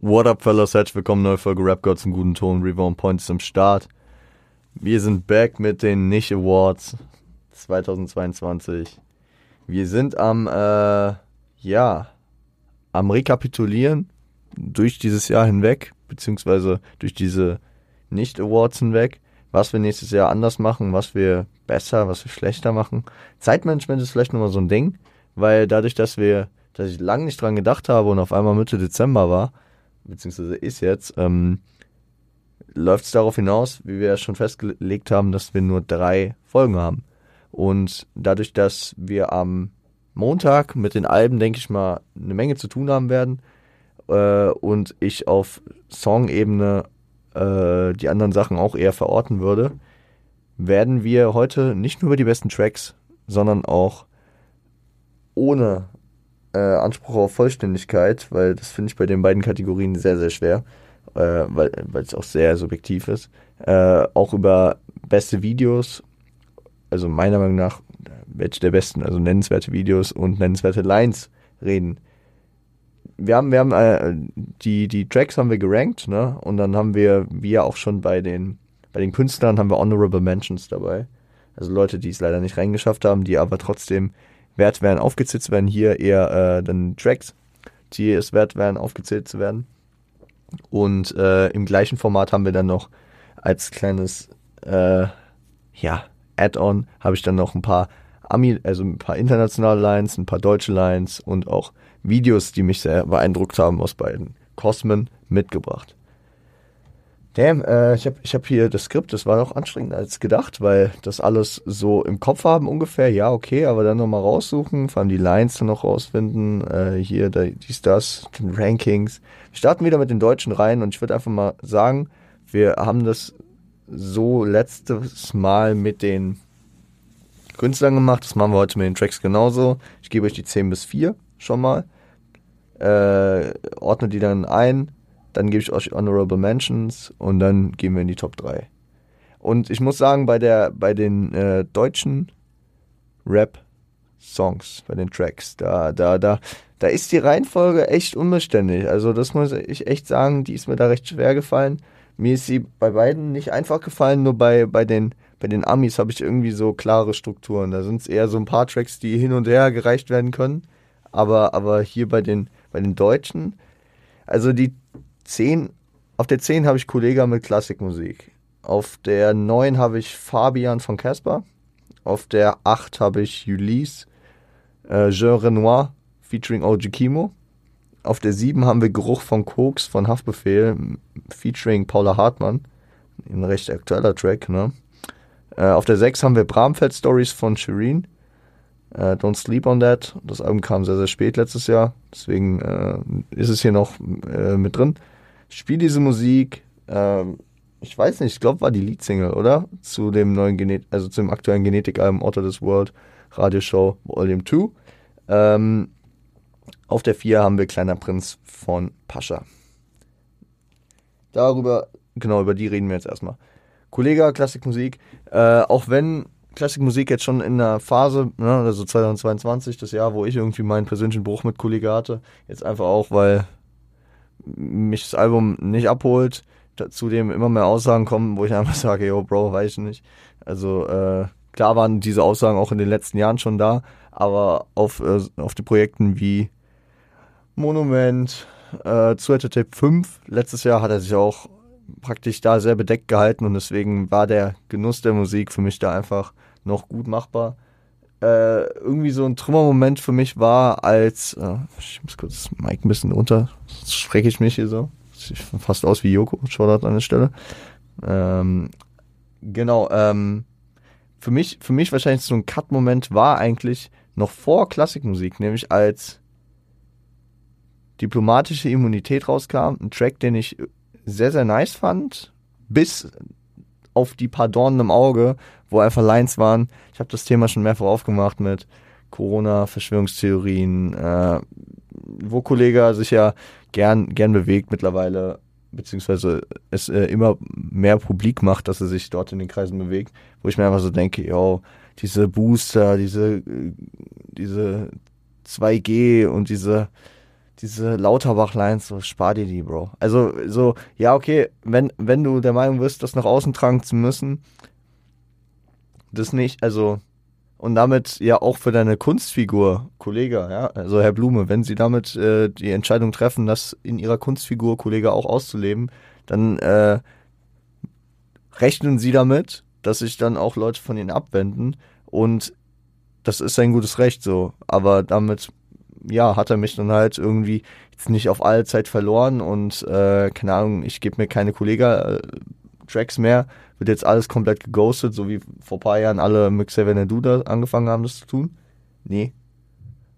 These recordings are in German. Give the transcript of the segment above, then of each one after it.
What up, fellas? Herzlich willkommen, neue Folge Rap God zum guten Ton. Reborn Point ist im Start. Wir sind back mit den Nicht Awards 2022. Wir sind am, äh, ja, am Rekapitulieren durch dieses Jahr hinweg, beziehungsweise durch diese Nicht-Awards hinweg, was wir nächstes Jahr anders machen, was wir besser, was wir schlechter machen. Zeitmanagement ist vielleicht nochmal so ein Ding, weil dadurch, dass wir, dass ich lange nicht dran gedacht habe und auf einmal Mitte Dezember war, beziehungsweise ist jetzt, ähm, läuft es darauf hinaus, wie wir ja schon festgelegt haben, dass wir nur drei Folgen haben. Und dadurch, dass wir am Montag mit den Alben, denke ich mal, eine Menge zu tun haben werden äh, und ich auf Song-Ebene äh, die anderen Sachen auch eher verorten würde, werden wir heute nicht nur über die besten Tracks, sondern auch ohne äh, Anspruch auf Vollständigkeit, weil das finde ich bei den beiden Kategorien sehr, sehr schwer, äh, weil es auch sehr subjektiv ist, äh, auch über beste Videos, also meiner Meinung nach welche der besten, also nennenswerte Videos und nennenswerte Lines reden. Wir haben, wir haben äh, die, die Tracks haben wir gerankt, ne? Und dann haben wir, wie ja auch schon bei den, bei den Künstlern, haben wir Honorable Mentions dabei. Also Leute, die es leider nicht reingeschafft haben, die aber trotzdem wert wären, aufgezählt zu werden. Hier eher äh, dann Tracks, die es wert wären, aufgezählt zu werden. Und äh, im gleichen Format haben wir dann noch als kleines, äh, ja, Add-on, habe ich dann noch ein paar Ami, also ein paar internationale Lines, ein paar deutsche Lines und auch Videos, die mich sehr beeindruckt haben aus beiden Cosmen mitgebracht. Damn, äh, ich habe ich hab hier das Skript, das war noch anstrengender als gedacht, weil das alles so im Kopf haben ungefähr, ja, okay, aber dann nochmal raussuchen, vor allem die Lines dann noch rausfinden, äh, hier, da, dies, das, den Rankings. Wir starten wieder mit den Deutschen rein und ich würde einfach mal sagen, wir haben das so letztes Mal mit den Künstlern gemacht, das machen wir heute mit den Tracks genauso. Ich gebe euch die 10 bis 4 schon mal, äh, ordne die dann ein, dann gebe ich euch Honorable Mentions und dann gehen wir in die Top 3. Und ich muss sagen, bei, der, bei den äh, deutschen Rap-Songs, bei den Tracks, da, da, da, da ist die Reihenfolge echt unbeständig. Also das muss ich echt sagen, die ist mir da recht schwer gefallen. Mir ist sie bei beiden nicht einfach gefallen, nur bei, bei den bei den Amis habe ich irgendwie so klare Strukturen. Da sind es eher so ein paar Tracks, die hin und her gereicht werden können. Aber, aber hier bei den, bei den Deutschen, also die 10, auf der 10 habe ich Kollega mit Klassikmusik. Auf der 9 habe ich Fabian von Casper. Auf der 8 habe ich Ulysse, äh, Jean Renoir featuring OG Kimo. Auf der 7 haben wir Geruch von Koks von Haftbefehl featuring Paula Hartmann. Ein recht aktueller Track, ne? Äh, auf der 6 haben wir Bramfeld Stories von Shireen. Äh, Don't Sleep on That. Das Album kam sehr, sehr spät letztes Jahr. Deswegen äh, ist es hier noch äh, mit drin. Spiel diese Musik. Ähm, ich weiß nicht, ich glaube, war die Leadsingle, oder? Zu dem neuen Genet also zum aktuellen Genetikalbum Auto this World Radioshow Volume 2. Ähm, auf der 4 haben wir Kleiner Prinz von Pascha. Darüber, genau, über die reden wir jetzt erstmal. Kollega, Klassikmusik. Äh, auch wenn Klassikmusik jetzt schon in der Phase, ne, also 2022, das Jahr, wo ich irgendwie meinen persönlichen Bruch mit Kollega hatte, jetzt einfach auch, weil mich das Album nicht abholt, zudem immer mehr Aussagen kommen, wo ich einfach sage, yo, Bro, weiß ich nicht. Also äh, klar waren diese Aussagen auch in den letzten Jahren schon da, aber auf, äh, auf die Projekten wie Monument, äh, Sweater Tape 5, letztes Jahr hat er sich auch praktisch da sehr bedeckt gehalten und deswegen war der Genuss der Musik für mich da einfach noch gut machbar. Äh, irgendwie so ein Trümmermoment für mich war, als äh, ich muss kurz das Mic ein bisschen runter, sonst schrecke ich mich hier so. Sieht fast aus wie Joko, Shoutout an der Stelle. Ähm, genau, ähm, für mich, für mich wahrscheinlich so ein Cut-Moment war eigentlich noch vor Klassikmusik, nämlich als diplomatische Immunität rauskam, ein Track, den ich sehr, sehr nice fand, bis auf die paar Dornen im Auge, wo einfach Lines waren. Ich habe das Thema schon mehrfach aufgemacht mit Corona, Verschwörungstheorien, äh, wo Kollege sich ja gern, gern bewegt mittlerweile, beziehungsweise es äh, immer mehr publik macht, dass er sich dort in den Kreisen bewegt, wo ich mir einfach so denke, yo, diese Booster, diese, diese 2G und diese diese Lauterbach-Lines, so spar dir die, Bro. Also so, ja, okay, wenn, wenn du der Meinung bist, das nach außen tragen zu müssen, das nicht, also und damit ja auch für deine Kunstfigur, Kollege, ja, also Herr Blume, wenn Sie damit äh, die Entscheidung treffen, das in Ihrer Kunstfigur, Kollege, auch auszuleben, dann äh, rechnen Sie damit, dass sich dann auch Leute von Ihnen abwenden und das ist sein gutes Recht so, aber damit ja, hat er mich dann halt irgendwie jetzt nicht auf alle Zeit verloren und äh, keine Ahnung, ich gebe mir keine Kollega-Tracks mehr, wird jetzt alles komplett geghostet, so wie vor ein paar Jahren alle mit Xavier Duda angefangen haben, das zu tun? Nee.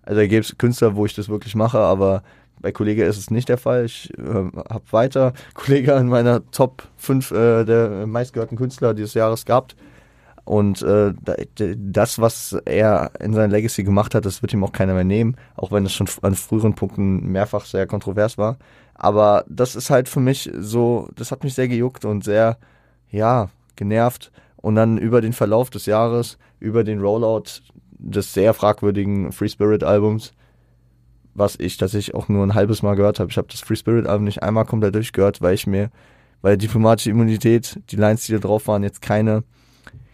Also da gibt es Künstler, wo ich das wirklich mache, aber bei Kollege ist es nicht der Fall. Ich äh, habe weiter Kollege in meiner Top 5 äh, der meistgehörten Künstler dieses Jahres gehabt. Und äh, das, was er in seiner Legacy gemacht hat, das wird ihm auch keiner mehr nehmen, auch wenn es schon an früheren Punkten mehrfach sehr kontrovers war. Aber das ist halt für mich so, das hat mich sehr gejuckt und sehr, ja, genervt. Und dann über den Verlauf des Jahres, über den Rollout des sehr fragwürdigen Free Spirit Albums, was ich tatsächlich auch nur ein halbes Mal gehört habe. Ich habe das Free Spirit Album nicht einmal komplett durchgehört, weil ich mir, weil diplomatische Immunität, die Lines, die da drauf waren, jetzt keine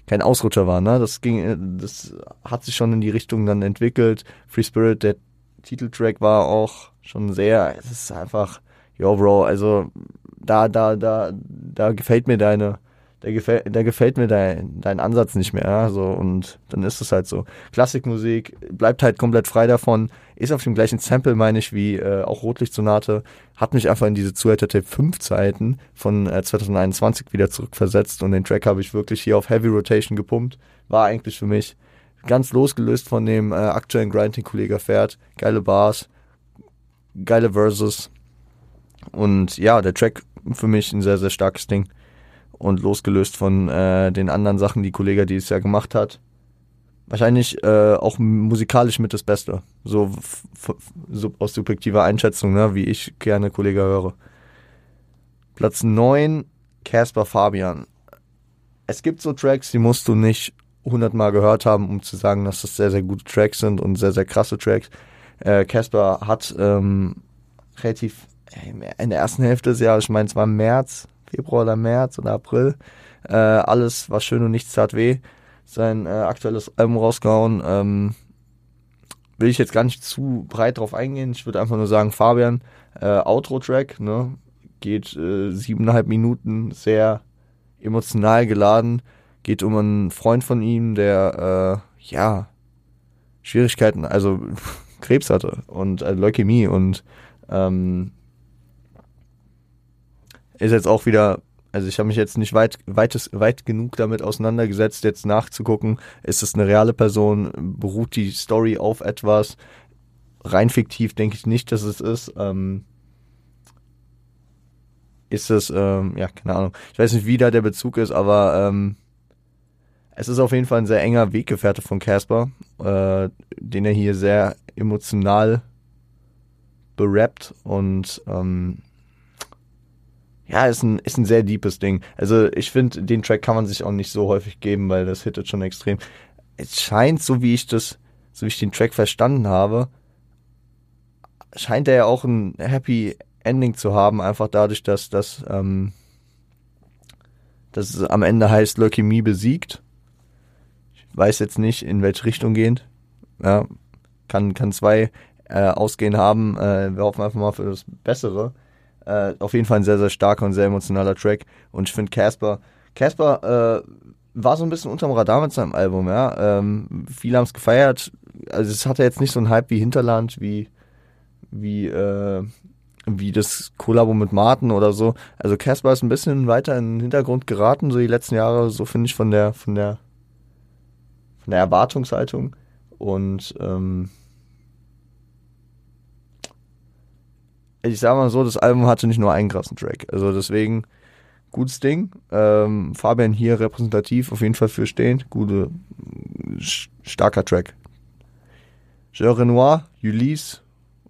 kein Ausrutscher war. Ne? Das ging, das hat sich schon in die Richtung dann entwickelt. Free Spirit, der Titeltrack war auch schon sehr, es ist einfach, yo Bro, also da, da, da, da gefällt mir deine, da gefällt, da gefällt mir dein, dein Ansatz nicht mehr. Ja? So, und dann ist es halt so. Klassikmusik bleibt halt komplett frei davon, ist auf dem gleichen Sample, meine ich, wie äh, auch Rotlichtsonate, hat mich einfach in diese Zuhälter Tape 5 Zeiten von äh, 2021 wieder zurückversetzt und den Track habe ich wirklich hier auf Heavy Rotation gepumpt. War eigentlich für mich ganz losgelöst von dem äh, aktuellen Grind, den Kollege fährt. Geile Bars, geile Verses. Und ja, der Track für mich ein sehr, sehr starkes Ding und losgelöst von äh, den anderen Sachen, die Kollege dieses Jahr gemacht hat. Wahrscheinlich äh, auch musikalisch mit das Beste. So, so aus subjektiver Einschätzung, ne, wie ich gerne Kollege höre. Platz 9, Casper Fabian. Es gibt so Tracks, die musst du nicht hundertmal gehört haben, um zu sagen, dass das sehr, sehr gute Tracks sind und sehr, sehr krasse Tracks. Casper äh, hat ähm, relativ in der ersten Hälfte des Jahres, ich meine, es war im März, Februar oder März oder April. Äh, alles war schön und nichts tat weh. Sein äh, aktuelles Album rausgehauen. Ähm, will ich jetzt gar nicht zu breit drauf eingehen. Ich würde einfach nur sagen, Fabian, äh, Outro-Track, ne? Geht äh, siebeneinhalb Minuten, sehr emotional geladen. Geht um einen Freund von ihm, der, äh, ja, Schwierigkeiten, also Krebs hatte und äh, Leukämie und ähm, ist jetzt auch wieder, also ich habe mich jetzt nicht weit, weites, weit genug damit auseinandergesetzt, jetzt nachzugucken, ist es eine reale Person, beruht die Story auf etwas, rein fiktiv denke ich nicht, dass es ist. Ähm, ist es, ähm, ja, keine Ahnung. Ich weiß nicht, wie da der Bezug ist, aber ähm, es ist auf jeden Fall ein sehr enger Weggefährte von Casper, äh, den er hier sehr emotional berappt und ähm, ja, ist ein, ist ein sehr deepes Ding. Also ich finde, den Track kann man sich auch nicht so häufig geben, weil das hittet schon extrem. Es scheint, so wie ich das, so wie ich den Track verstanden habe, scheint er ja auch ein Happy Ending zu haben, einfach dadurch, dass das, ähm, dass es am Ende heißt, Leukämie besiegt. Ich weiß jetzt nicht, in welche Richtung gehend. Ja, kann, kann zwei äh, Ausgehen haben. Äh, wir hoffen einfach mal für das Bessere. Äh, auf jeden Fall ein sehr, sehr starker und sehr emotionaler Track. Und ich finde Casper, Casper äh, war so ein bisschen unterm Radar mit seinem Album, ja. Ähm, viele haben es gefeiert. Also es hatte jetzt nicht so einen Hype wie Hinterland, wie, wie, äh, wie das Kollabo mit Martin oder so. Also Casper ist ein bisschen weiter in den Hintergrund geraten, so die letzten Jahre, so finde ich von der, von der, von der Erwartungshaltung. Und ähm, ich sag mal so, das Album hatte nicht nur einen krassen Track. Also deswegen, gutes Ding. Ähm, Fabian hier repräsentativ, auf jeden Fall für stehen. Gute, starker Track. Je Renoir, Ulysse,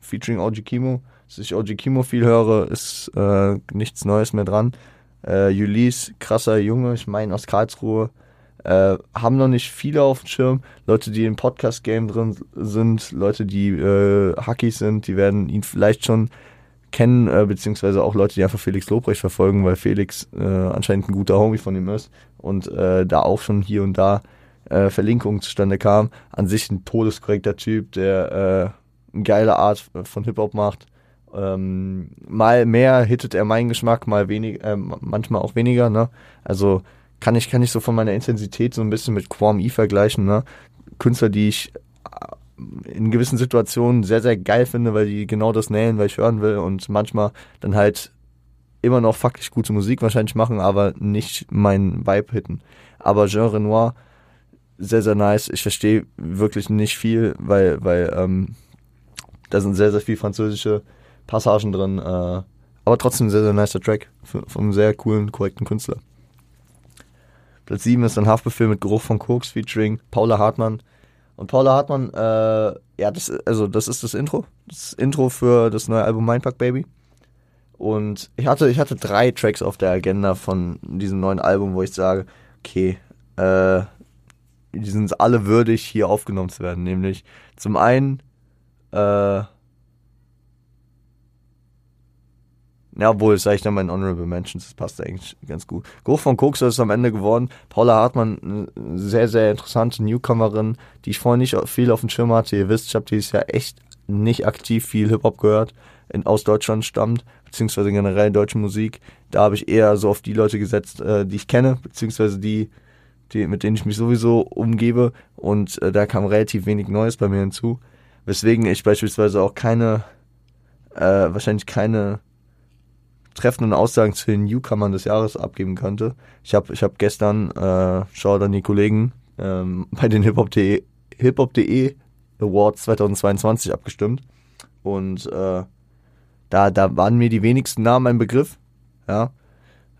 featuring OG Kimo. Dass ich OG Kimo viel höre, ist äh, nichts Neues mehr dran. Äh, Ulysse, krasser Junge, ich meine aus Karlsruhe. äh, haben noch nicht viele auf dem Schirm. Leute, die im Podcast-Game drin sind, Leute, die äh, Hackies sind, die werden ihn vielleicht schon kennen, äh, beziehungsweise auch Leute, die einfach Felix Lobrecht verfolgen, weil Felix äh, anscheinend ein guter Homie von ihm ist und äh, da auch schon hier und da äh, Verlinkungen zustande kam. An sich ein todeskorrekter Typ, der äh, eine geile Art von Hip-Hop macht. Ähm, mal mehr hittet er meinen Geschmack, mal weniger, äh, manchmal auch weniger, ne? Also kann ich, kann ich so von meiner Intensität so ein bisschen mit Quam E vergleichen, ne? Künstler, die ich in gewissen Situationen sehr, sehr geil finde, weil die genau das nähen, weil ich hören will und manchmal dann halt immer noch faktisch gute Musik wahrscheinlich machen, aber nicht mein Vibe hitten. Aber Jean Renoir, sehr, sehr nice. Ich verstehe wirklich nicht viel, weil, weil ähm, da sind sehr, sehr viel französische Passagen drin. Äh, aber trotzdem ein sehr, sehr nicer Track einem sehr coolen, korrekten Künstler. Platz 7 ist ein Haftbefehl mit Geruch von Koks featuring Paula Hartmann. Und Paula Hartmann, äh, ja, das, also das ist das Intro. Das Intro für das neue Album Mindfuck Baby. Und ich hatte, ich hatte drei Tracks auf der Agenda von diesem neuen Album, wo ich sage, okay, äh, die sind alle würdig, hier aufgenommen zu werden. Nämlich zum einen äh, Ja, obwohl, sage ich dann meinen Honorable Mentions, das passt eigentlich ganz gut. Geruch von Koks ist am Ende geworden. Paula Hartmann, eine sehr, sehr interessante Newcomerin, die ich vorher nicht viel auf dem Schirm hatte. Ihr wisst, ich habe dieses Jahr echt nicht aktiv viel Hip-Hop gehört, in, aus Deutschland stammt, beziehungsweise generell deutsche Musik. Da habe ich eher so auf die Leute gesetzt, äh, die ich kenne, beziehungsweise die, die, mit denen ich mich sowieso umgebe. Und äh, da kam relativ wenig Neues bei mir hinzu. Weswegen ich beispielsweise auch keine, äh, wahrscheinlich keine treffenden Aussagen zu den Newcomern des Jahres abgeben könnte. Ich habe ich hab gestern, äh, schau dann die Kollegen, ähm, bei den hiphop.de hiphop.de Awards 2022 abgestimmt. Und äh, da, da waren mir die wenigsten Namen ein Begriff. Ja.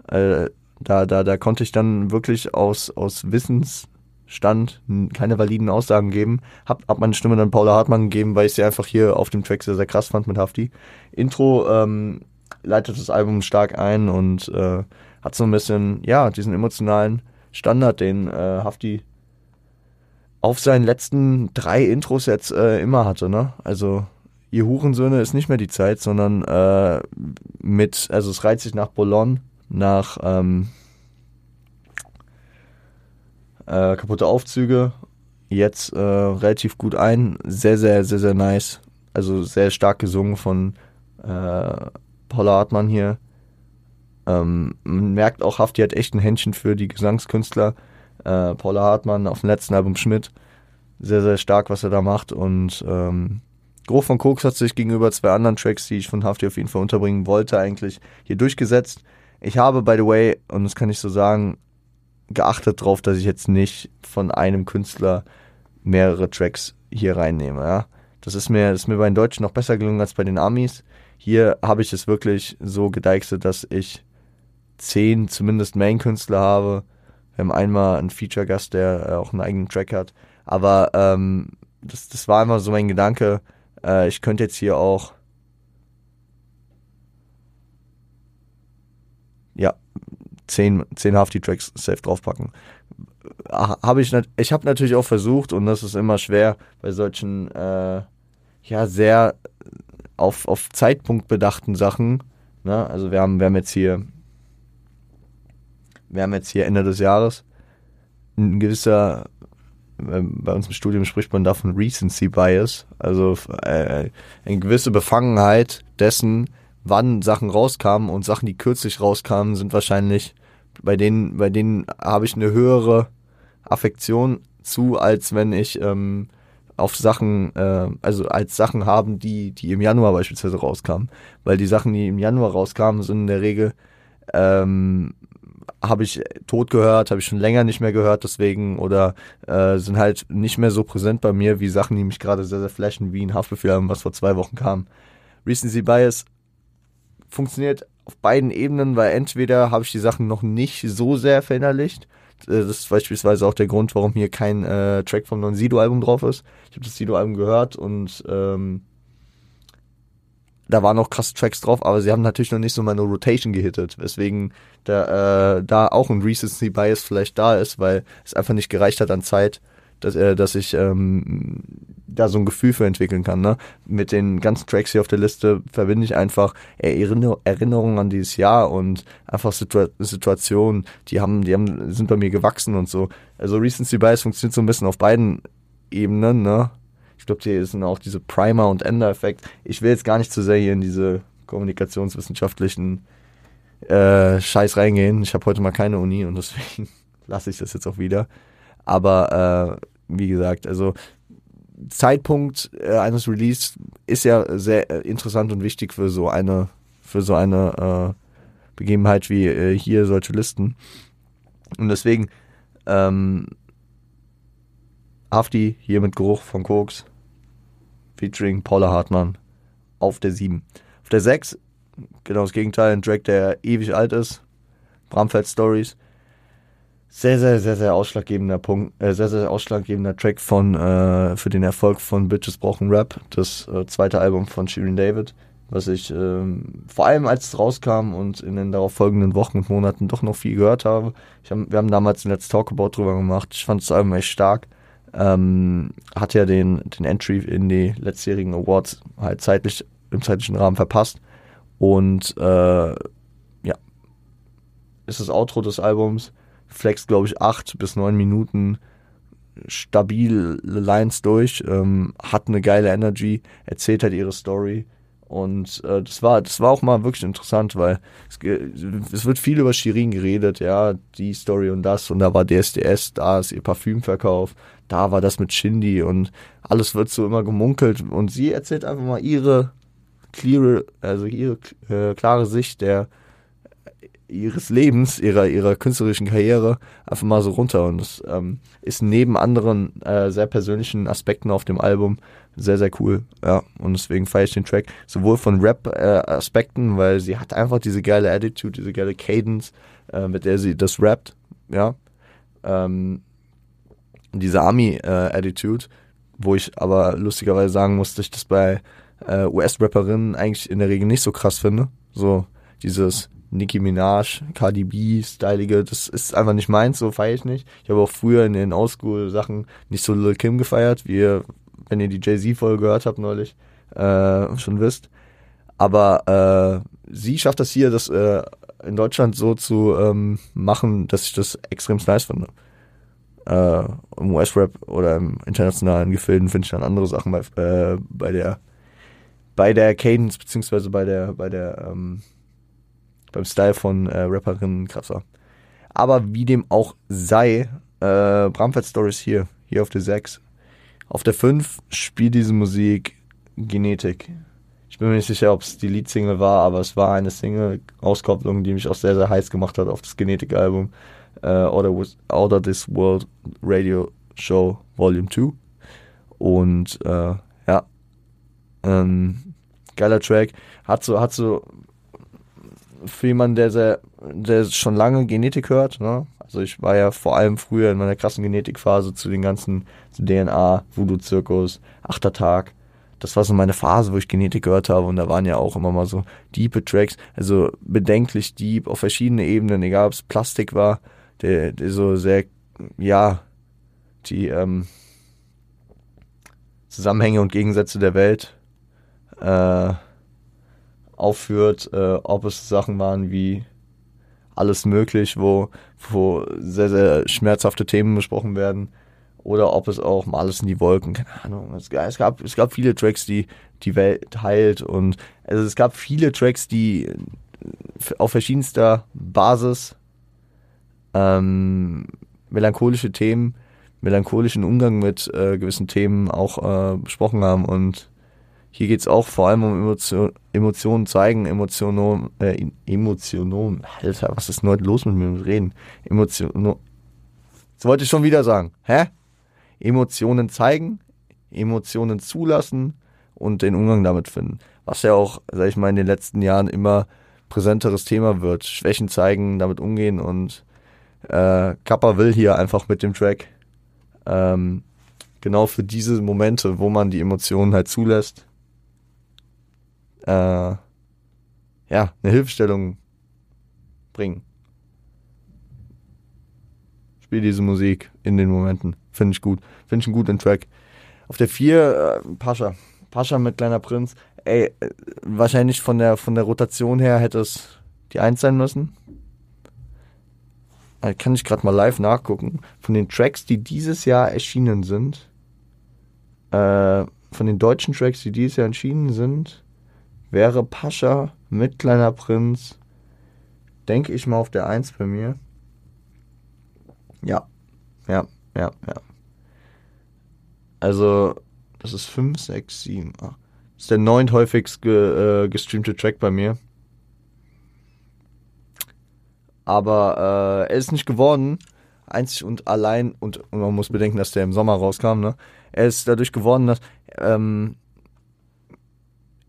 Äh, da, da, da konnte ich dann wirklich aus, aus Wissensstand keine validen Aussagen geben. Hab, hab meine Stimme dann Paula Hartmann gegeben, weil ich sie einfach hier auf dem Track sehr, sehr krass fand mit Hafti. Intro ähm, leitet das Album stark ein und äh, hat so ein bisschen, ja, diesen emotionalen Standard, den äh, Hafti auf seinen letzten drei Intros jetzt äh, immer hatte, ne? Also ihr Hurensöhne ist nicht mehr die Zeit, sondern äh, mit, also es reiht sich nach Boulogne, nach ähm, äh, kaputte Aufzüge, jetzt äh, relativ gut ein, sehr, sehr, sehr, sehr nice. Also sehr stark gesungen von äh, Paula Hartmann hier. Ähm, man merkt auch, Hafti hat echt ein Händchen für die Gesangskünstler. Äh, Paula Hartmann auf dem letzten Album Schmidt. Sehr, sehr stark, was er da macht. Und ähm, Groß von Koks hat sich gegenüber zwei anderen Tracks, die ich von Hafti auf jeden Fall unterbringen wollte, eigentlich hier durchgesetzt. Ich habe, by the way, und das kann ich so sagen, geachtet darauf, dass ich jetzt nicht von einem Künstler mehrere Tracks hier reinnehme. Ja? Das ist mir, das ist mir bei den Deutschen noch besser gelungen als bei den Amis. Hier habe ich es wirklich so gedeichselt, dass ich zehn zumindest Main-Künstler habe. Wir haben einmal einen Feature-Gast, der äh, auch einen eigenen Track hat. Aber ähm, das, das war immer so mein Gedanke. Äh, ich könnte jetzt hier auch ja, zehn, zehn Hafti-Tracks safe draufpacken. Habe ich, ich habe natürlich auch versucht, und das ist immer schwer bei solchen, äh, ja, sehr auf, auf Zeitpunkt bedachten Sachen. Ne? Also wir haben, wir haben jetzt hier, wir haben jetzt hier Ende des Jahres ein gewisser, äh, bei uns im Studium spricht man davon Recency Bias, also äh, eine gewisse Befangenheit dessen, wann Sachen rauskamen und Sachen, die kürzlich rauskamen, sind wahrscheinlich bei denen, bei denen habe ich eine höhere Affektion zu, als wenn ich ähm, auf Sachen, äh, also als Sachen haben, die, die im Januar beispielsweise rauskamen. Weil die Sachen, die im Januar rauskamen, sind in der Regel, ähm, habe ich tot gehört, habe ich schon länger nicht mehr gehört, deswegen, oder äh, sind halt nicht mehr so präsent bei mir wie Sachen, die mich gerade sehr, sehr flashen, wie ein Haftbefehl, was vor zwei Wochen kam. Recency Bias funktioniert auf beiden Ebenen, weil entweder habe ich die Sachen noch nicht so sehr verinnerlicht das ist beispielsweise auch der Grund, warum hier kein äh, Track vom neuen Sido-Album drauf ist. Ich habe das Sido-Album gehört und ähm, da waren noch krasse Tracks drauf, aber sie haben natürlich noch nicht so meine Rotation gehittet, weswegen da, äh, da auch ein Recency Bias vielleicht da ist, weil es einfach nicht gereicht hat an Zeit, dass, äh, dass ich ähm, da so ein Gefühl für entwickeln kann. Ne? Mit den ganzen Tracks hier auf der Liste verbinde ich einfach Erinner Erinnerungen an dieses Jahr und einfach Situa Situationen, die haben, die haben, sind bei mir gewachsen und so. Also Recency Bias funktioniert so ein bisschen auf beiden Ebenen, ne? Ich glaube, hier sind auch diese Primer- und Ender-Effekt. Ich will jetzt gar nicht zu sehr hier in diese kommunikationswissenschaftlichen äh, Scheiß reingehen. Ich habe heute mal keine Uni und deswegen lasse ich das jetzt auch wieder. Aber äh, wie gesagt, also Zeitpunkt äh, eines Release ist ja sehr äh, interessant und wichtig für so eine für so eine äh, Begebenheit wie äh, hier solche Listen. Und deswegen ähm, Hafti hier mit Geruch von Koks featuring Paula Hartmann auf der 7. Auf der 6 genau das Gegenteil, ein Track, der ewig alt ist. Bramfeld Stories sehr, sehr, sehr, sehr ausschlaggebender Punkt, äh, sehr, sehr ausschlaggebender Track von, äh, für den Erfolg von Bitches brauchen Rap, das äh, zweite Album von Shirin David, was ich ähm, vor allem als es rauskam und in den darauf folgenden Wochen und Monaten doch noch viel gehört habe. Hab, wir haben damals ein Let's Talk About drüber gemacht. Ich fand das Album echt stark. Ähm, hat ja den, den Entry in die letztjährigen Awards halt zeitlich im zeitlichen Rahmen verpasst. Und äh, ja, ist das Outro des Albums flex, glaube ich, acht bis neun Minuten stabil Lines durch, ähm, hat eine geile Energy, erzählt halt ihre Story. Und äh, das war, das war auch mal wirklich interessant, weil es, es, wird viel über Shirin geredet, ja, die Story und das, und da war DSDS, da ist ihr Parfümverkauf, da war das mit Shindy und alles wird so immer gemunkelt und sie erzählt einfach mal ihre clear, also ihre äh, klare Sicht der ihres Lebens, ihrer, ihrer künstlerischen Karriere einfach mal so runter. Und das ähm, ist neben anderen äh, sehr persönlichen Aspekten auf dem Album sehr, sehr cool. Ja, und deswegen feiere ich den Track sowohl von Rap-Aspekten, äh, weil sie hat einfach diese geile Attitude, diese geile Cadence, äh, mit der sie das rappt. Ja, ähm, diese Army-Attitude, wo ich aber lustigerweise sagen muss, dass ich das bei äh, US-Rapperinnen eigentlich in der Regel nicht so krass finde. So dieses Nicki Minaj, Cardi B, stylige, das ist einfach nicht meins, so feiere ich nicht. Ich habe auch früher in den Oldschool-Sachen nicht so Lil Kim gefeiert, wie ihr, wenn ihr die Jay-Z-Folge gehört habt neulich, äh, schon wisst. Aber äh, sie schafft das hier, das äh, in Deutschland so zu ähm, machen, dass ich das extrem nice finde. Äh, Im US-Rap oder im internationalen Gefilden finde ich dann andere Sachen bei, äh, bei der bei der Cadence beziehungsweise bei der bei der ähm, beim Style von äh, Rapperinnen krasser. Aber wie dem auch sei, äh, Bramfeld Stories hier, hier auf der 6. Auf der 5 spielt diese Musik Genetik. Ich bin mir nicht sicher, ob es die Lead-Single war, aber es war eine Single-Auskopplung, die mich auch sehr, sehr heiß gemacht hat auf das Genetik-Album äh, Order, Order This World Radio Show Volume 2. Und äh, ja, ähm, geiler Track. Hat so, hat so für jemanden, der, sehr, der schon lange Genetik hört, ne? Also ich war ja vor allem früher in meiner krassen Genetikphase zu den ganzen zu DNA, Voodoo-Zirkus, Achter Tag. Das war so meine Phase, wo ich Genetik gehört habe und da waren ja auch immer mal so diepe Tracks, also bedenklich deep auf verschiedene Ebenen, egal ob es Plastik war, der, der so sehr, ja, die ähm, Zusammenhänge und Gegensätze der Welt äh, aufführt, äh, ob es Sachen waren wie alles möglich, wo, wo sehr, sehr schmerzhafte Themen besprochen werden. Oder ob es auch mal alles in die Wolken, keine Ahnung. Es, es, gab, es gab viele Tracks, die die Welt heilt und also es gab viele Tracks, die auf verschiedenster Basis ähm, melancholische Themen, melancholischen Umgang mit äh, gewissen Themen auch äh, besprochen haben und hier geht es auch vor allem um Emotion, Emotionen zeigen, Emotionen, äh, Emotionen, Alter, was ist denn heute los mit mir mit Reden? Emotionen, das wollte ich schon wieder sagen, hä? Emotionen zeigen, Emotionen zulassen und den Umgang damit finden. Was ja auch, sag ich mal, in den letzten Jahren immer präsenteres Thema wird. Schwächen zeigen, damit umgehen und äh, Kappa will hier einfach mit dem Track ähm, genau für diese Momente, wo man die Emotionen halt zulässt, äh, ja, eine Hilfestellung bringen. Spiel diese Musik in den Momenten. Finde ich gut. Finde ich einen guten Track. Auf der 4, äh, Pascha. Pascha mit Kleiner Prinz. Ey, äh, wahrscheinlich von der, von der Rotation her hätte es die 1 sein müssen. Da kann ich gerade mal live nachgucken. Von den Tracks, die dieses Jahr erschienen sind, äh, von den deutschen Tracks, die dieses Jahr erschienen sind, wäre Pascha mit Kleiner Prinz, denke ich mal, auf der 1 bei mir. Ja, ja, ja, ja. Also, das ist 5, 6, 7, 8. Das ist der neunt häufigst ge, äh, gestreamte Track bei mir. Aber äh, er ist nicht geworden. Einzig und allein, und, und, man muss bedenken, dass der im Sommer rauskam, ne? Er ist dadurch geworden, dass ähm,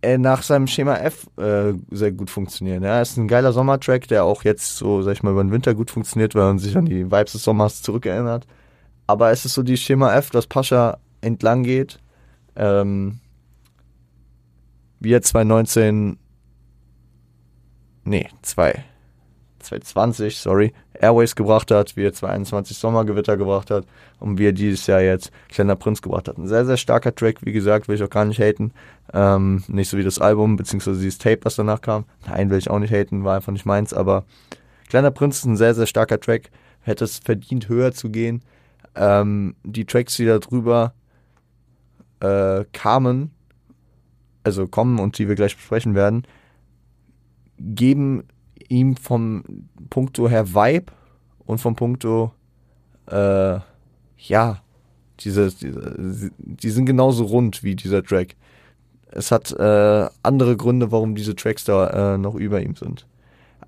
nach seinem Schema F äh, sehr gut funktioniert. Ja, ist ein geiler Sommertrack, der auch jetzt so, sag ich mal, über den Winter gut funktioniert, weil man sich an die Vibes des Sommers zurückerinnert. Aber es ist so die Schema F, dass Pascha entlang geht. Ähm, wie er 2019, nee, 2, 2020, sorry, Airways gebracht hat, wie er 2021 Sommergewitter gebracht hat und wie er dieses Jahr jetzt Kleiner Prinz gebracht hat. Ein sehr, sehr starker Track, wie gesagt, will ich auch gar nicht haten. Ähm, nicht so wie das Album, beziehungsweise dieses Tape, was danach kam. Nein, will ich auch nicht haten, war einfach nicht meins, aber Kleiner Prinz ist ein sehr, sehr starker Track. Hätte es verdient, höher zu gehen. Ähm, die Tracks, die da drüber äh, kamen, also kommen und die wir gleich besprechen werden, geben ihm vom Punkto her Vibe und vom Punkto, äh, ja, diese, diese, die sind genauso rund wie dieser Track. Es hat äh, andere Gründe, warum diese Tracks da äh, noch über ihm sind.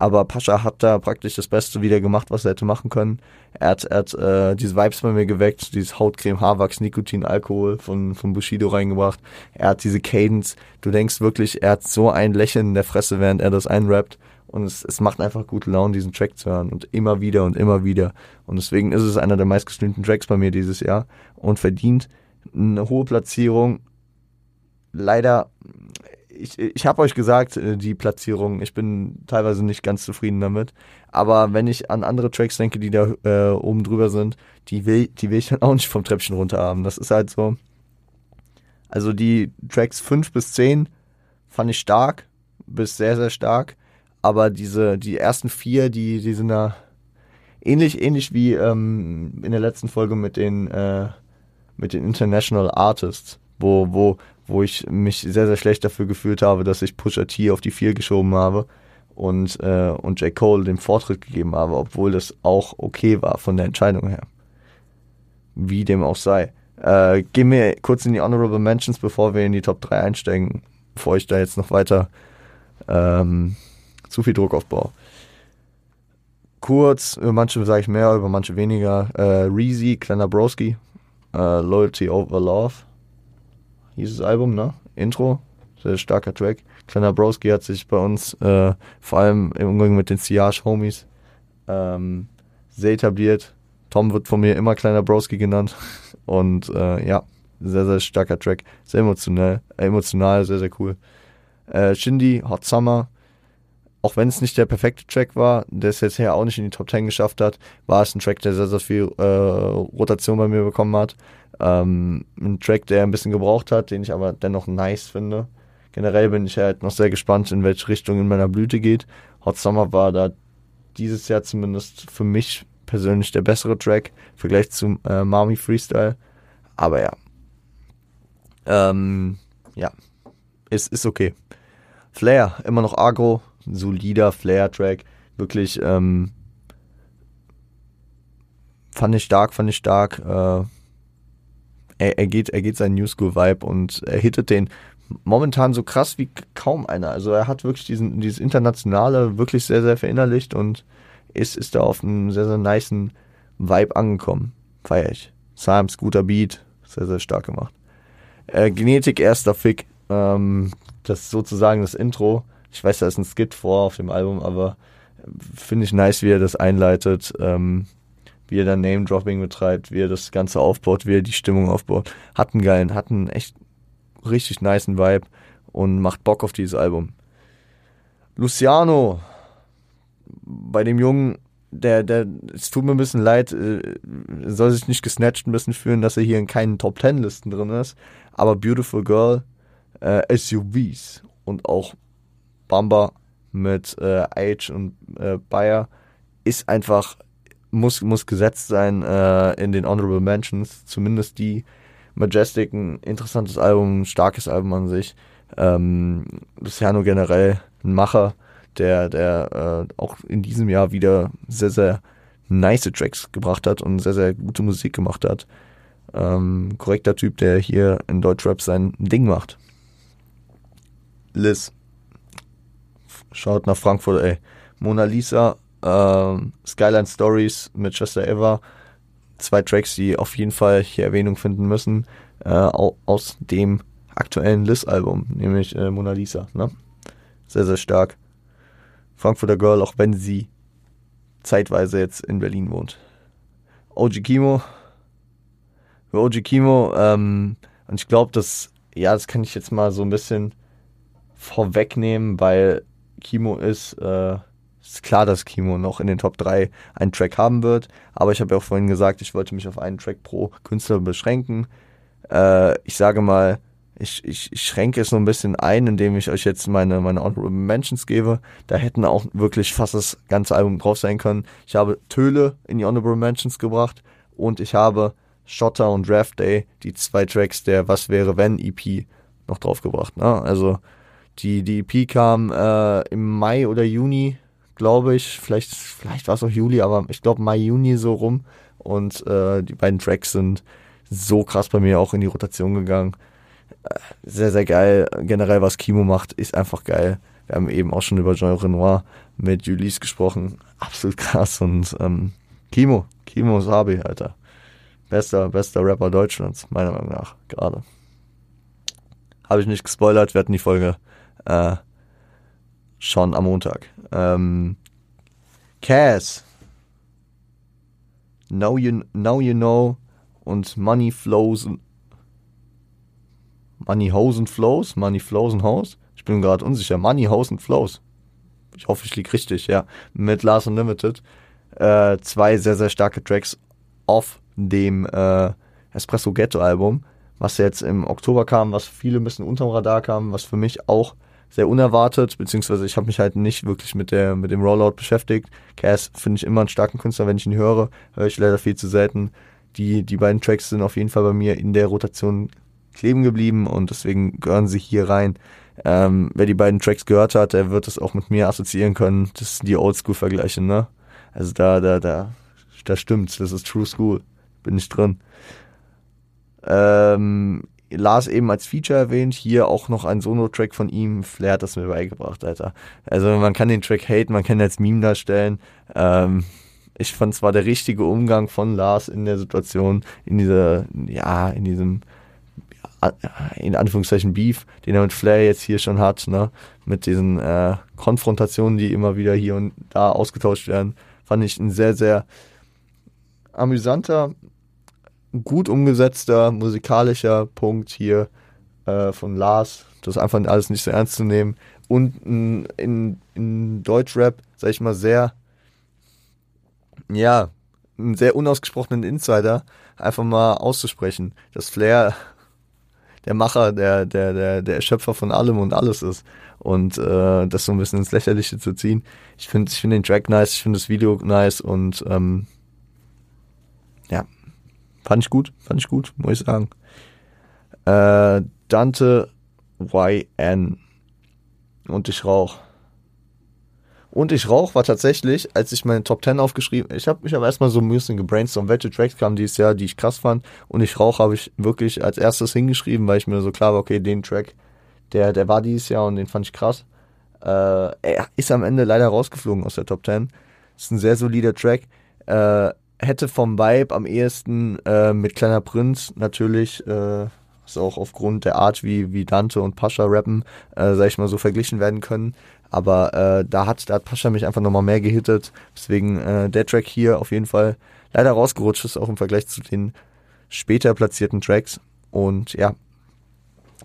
Aber Pascha hat da praktisch das Beste wieder gemacht, was er hätte machen können. Er hat, er hat äh, diese Vibes bei mir geweckt, dieses Hautcreme, Haarwachs, Nikotin, Alkohol von, von Bushido reingebracht. Er hat diese Cadence. Du denkst wirklich, er hat so ein Lächeln in der Fresse, während er das einrappt. Und es, es macht einfach gute Laune, diesen Track zu hören. Und immer wieder und immer wieder. Und deswegen ist es einer der meistgestreamten Tracks bei mir dieses Jahr. Und verdient eine hohe Platzierung. Leider, ich, ich habe euch gesagt, äh, die Platzierung, ich bin teilweise nicht ganz zufrieden damit. Aber wenn ich an andere Tracks denke, die da äh, oben drüber sind, die will, die will ich dann auch nicht vom Treppchen runter haben. Das ist halt so. Also die Tracks 5 bis 10 fand ich stark, bis sehr, sehr stark aber diese, die ersten vier, die, die sind da ähnlich, ähnlich wie ähm, in der letzten Folge mit den, äh, mit den International Artists, wo, wo, wo ich mich sehr, sehr schlecht dafür gefühlt habe, dass ich Pusha T auf die vier geschoben habe und, äh, und J. Cole den Vortritt gegeben habe, obwohl das auch okay war von der Entscheidung her. Wie dem auch sei. Äh, gehen wir kurz in die Honorable Mentions, bevor wir in die Top 3 einsteigen, bevor ich da jetzt noch weiter ähm, zu viel Druckaufbau. Kurz, über manche sage ich mehr, über manche weniger. Äh, Reezy, Kleiner Broski, äh, Loyalty Over Love. Hieß das Album, ne? Intro, sehr starker Track. Kleiner Broski hat sich bei uns, äh, vor allem im Umgang mit den Siage Homies, ähm, sehr etabliert. Tom wird von mir immer Kleiner Broski genannt. Und äh, ja, sehr, sehr starker Track. Sehr emotionell, emotional, sehr, sehr cool. Äh, Shindy, Hot Summer, auch wenn es nicht der perfekte Track war, der es jetzt her auch nicht in die Top 10 geschafft hat, war es ein Track, der sehr, sehr viel äh, Rotation bei mir bekommen hat. Ähm, ein Track, der ein bisschen gebraucht hat, den ich aber dennoch nice finde. Generell bin ich halt noch sehr gespannt, in welche Richtung in meiner Blüte geht. Hot Summer war da dieses Jahr zumindest für mich persönlich der bessere Track, im Vergleich zum äh, Mami Freestyle. Aber ja. Ähm, ja. Ist, ist okay. Flair, immer noch agro, solider Flair-Track. Wirklich, ähm, fand ich stark, fand ich stark. Äh, er, er, geht, er geht seinen New School Vibe und er hittet den momentan so krass wie kaum einer. Also er hat wirklich diesen, dieses Internationale wirklich sehr, sehr verinnerlicht und ist, ist da auf einem sehr, sehr niceen Vibe angekommen. Feier ich. Psalms, guter Beat, sehr, sehr stark gemacht. Äh, Genetik, erster Fick. Ähm, das ist sozusagen das Intro. Ich weiß, da ist ein Skit vor auf dem Album, aber finde ich nice, wie er das einleitet, ähm, wie er dann Name-Dropping betreibt, wie er das Ganze aufbaut, wie er die Stimmung aufbaut. Hat einen geilen, hat einen echt richtig niceen Vibe und macht Bock auf dieses Album. Luciano, bei dem Jungen, der, der, es tut mir ein bisschen leid, äh, soll sich nicht gesnatcht ein bisschen fühlen, dass er hier in keinen Top Ten Listen drin ist, aber Beautiful Girl, äh, SUVs und auch Bamba mit äh, Age und äh, Bayer ist einfach, muss, muss gesetzt sein äh, in den Honorable Mentions, zumindest die Majestic, ein interessantes Album, ein starkes Album an sich. Ähm, Luciano generell ein Macher, der, der äh, auch in diesem Jahr wieder sehr, sehr nice Tracks gebracht hat und sehr, sehr gute Musik gemacht hat. Ähm, korrekter Typ, der hier in Deutschrap sein Ding macht. Liz. Schaut nach Frankfurt, ey. Mona Lisa, ähm, Skyline Stories mit Chester Eva. Zwei Tracks, die auf jeden Fall hier Erwähnung finden müssen. Äh, aus dem aktuellen Liz-Album, nämlich äh, Mona Lisa. Ne? Sehr, sehr stark. Frankfurter Girl, auch wenn sie zeitweise jetzt in Berlin wohnt. OG Kimo. Für OG Kimo, ähm, und ich glaube, das, ja, das kann ich jetzt mal so ein bisschen vorwegnehmen, weil Kimo ist, äh, ist klar, dass Kimo noch in den Top 3 einen Track haben wird. Aber ich habe ja auch vorhin gesagt, ich wollte mich auf einen Track pro Künstler beschränken. Äh, ich sage mal, ich, ich, ich schränke es so ein bisschen ein, indem ich euch jetzt meine, meine Honorable Mentions gebe. Da hätten auch wirklich fast das ganze Album drauf sein können. Ich habe Töle in die Honorable Mentions gebracht und ich habe Shotter und Draft Day, die zwei Tracks der Was wäre wenn EP, noch draufgebracht. Ne? Also die, die EP kam äh, im Mai oder Juni, glaube ich. Vielleicht, vielleicht war es auch Juli, aber ich glaube Mai, Juni so rum. Und äh, die beiden Tracks sind so krass bei mir auch in die Rotation gegangen sehr, sehr geil. Generell, was Kimo macht, ist einfach geil. Wir haben eben auch schon über Jean Renoir mit Julies gesprochen. Absolut krass. Und ähm, Kimo, Kimo Sabi, Alter. Bester, bester Rapper Deutschlands, meiner Meinung nach, gerade. Habe ich nicht gespoilert, wir hatten die Folge äh, schon am Montag. Ähm, Cass. Now you, now you know und Money Flows Money Hose and Flows, Money Flows and Hose. Ich bin gerade unsicher. Money Hose and Flows. Ich hoffe, ich liege richtig, ja. Mit Lars Unlimited. Äh, zwei sehr, sehr starke Tracks auf dem äh, Espresso Ghetto Album, was jetzt im Oktober kam, was viele ein bisschen unterm Radar kam, was für mich auch sehr unerwartet, beziehungsweise ich habe mich halt nicht wirklich mit der mit dem Rollout beschäftigt. Cass finde ich immer einen starken Künstler, wenn ich ihn höre, höre ich leider viel zu selten. Die, die beiden Tracks sind auf jeden Fall bei mir in der Rotation kleben geblieben und deswegen gehören sie hier rein. Ähm, wer die beiden Tracks gehört hat, der wird es auch mit mir assoziieren können. Das sind die Oldschool-Vergleiche, ne? Also da, da, da, da stimmt's. Das ist True School. Bin ich drin. Ähm, Lars eben als Feature erwähnt, hier auch noch ein Solo-Track von ihm. Flair hat das mir beigebracht, Alter. Also man kann den Track haten, man kann ihn als Meme darstellen. Ähm, ich fand zwar der richtige Umgang von Lars in der Situation, in dieser, ja, in diesem in Anführungszeichen Beef, den er mit Flair jetzt hier schon hat, ne? mit diesen äh, Konfrontationen, die immer wieder hier und da ausgetauscht werden, fand ich ein sehr, sehr amüsanter, gut umgesetzter musikalischer Punkt hier äh, von Lars, das einfach alles nicht so ernst zu nehmen und in, in, in Deutschrap, sag ich mal, sehr, ja, einen sehr unausgesprochenen Insider einfach mal auszusprechen, dass Flair der Macher, der, der, der, der Schöpfer von allem und alles ist. Und äh, das so ein bisschen ins Lächerliche zu ziehen. Ich finde ich finde den Track nice, ich finde das Video nice und ähm, fand ich gut, fand ich gut, muss ich sagen. Äh, Dante YN und ich rauch. Und ich rauch war tatsächlich, als ich meine Top 10 aufgeschrieben, ich habe mich aber erstmal so ein bisschen gebrainstormt, welche Tracks kamen dieses Jahr, die ich krass fand. Und ich rauch habe ich wirklich als erstes hingeschrieben, weil ich mir so klar war, okay, den Track, der, der war dieses Jahr und den fand ich krass. Äh, er ist am Ende leider rausgeflogen aus der Top 10. Ist ein sehr solider Track. Äh, hätte vom Vibe am ehesten äh, mit Kleiner Prinz natürlich, äh, ist auch aufgrund der Art, wie, wie Dante und Pascha rappen, äh, sag ich mal so verglichen werden können. Aber äh, da hat da hat Pascha mich einfach nochmal mehr gehittet. Deswegen äh, der Track hier auf jeden Fall leider rausgerutscht ist, auch im Vergleich zu den später platzierten Tracks. Und ja,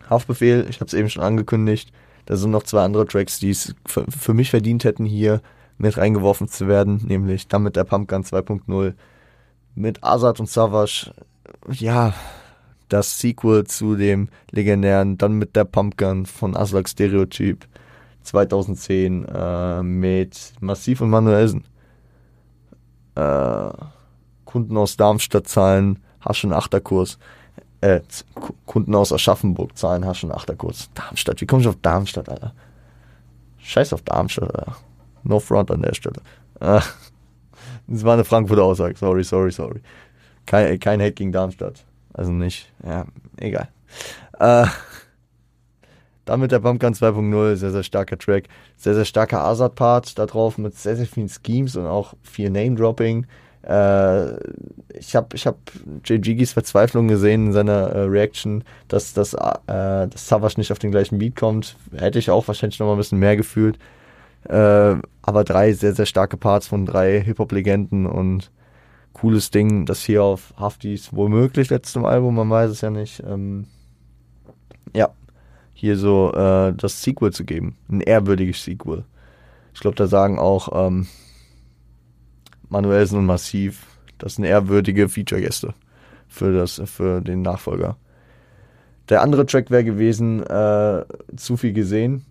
Haftbefehl, ich habe es eben schon angekündigt. Da sind noch zwei andere Tracks, die es für, für mich verdient hätten, hier mit reingeworfen zu werden, nämlich dann mit der Pumpgun 2.0, mit Azad und Savage, ja, das Sequel zu dem legendären, dann mit der Pumpgun von Aslak Stereotyp 2010 äh, mit Massiv und Manuelsen. Äh, Kunden aus Darmstadt zahlen Hasch- und Achterkurs. Äh, Kunden aus Aschaffenburg zahlen Hasch- und Achterkurs. Darmstadt, wie komme ich auf Darmstadt, Alter? Scheiß auf Darmstadt, Alter. No front an der Stelle. Äh, das war eine Frankfurter Aussage. Sorry, sorry, sorry. Kein, kein Hate gegen Darmstadt. Also nicht, ja, egal. Äh, damit der Bumpgun 2.0, sehr, sehr starker Track. Sehr, sehr starker Azad-Part da drauf mit sehr, sehr vielen Schemes und auch viel Name-Dropping. Äh, ich habe ich hab Jiggy's Verzweiflung gesehen in seiner äh, Reaction, dass, dass, äh, dass Savage nicht auf den gleichen Beat kommt. Hätte ich auch wahrscheinlich noch mal ein bisschen mehr gefühlt. Äh, aber drei sehr, sehr starke Parts von drei Hip-Hop-Legenden und cooles Ding, das hier auf Haftis womöglich letztem Album, man weiß es ja nicht. Ähm, ja, hier so äh, das Sequel zu geben, ein ehrwürdiges Sequel. Ich glaube, da sagen auch ähm, Manuelsen und Massiv, das sind ehrwürdige Feature-Gäste für, für den Nachfolger. Der andere Track wäre gewesen, äh, zu viel gesehen.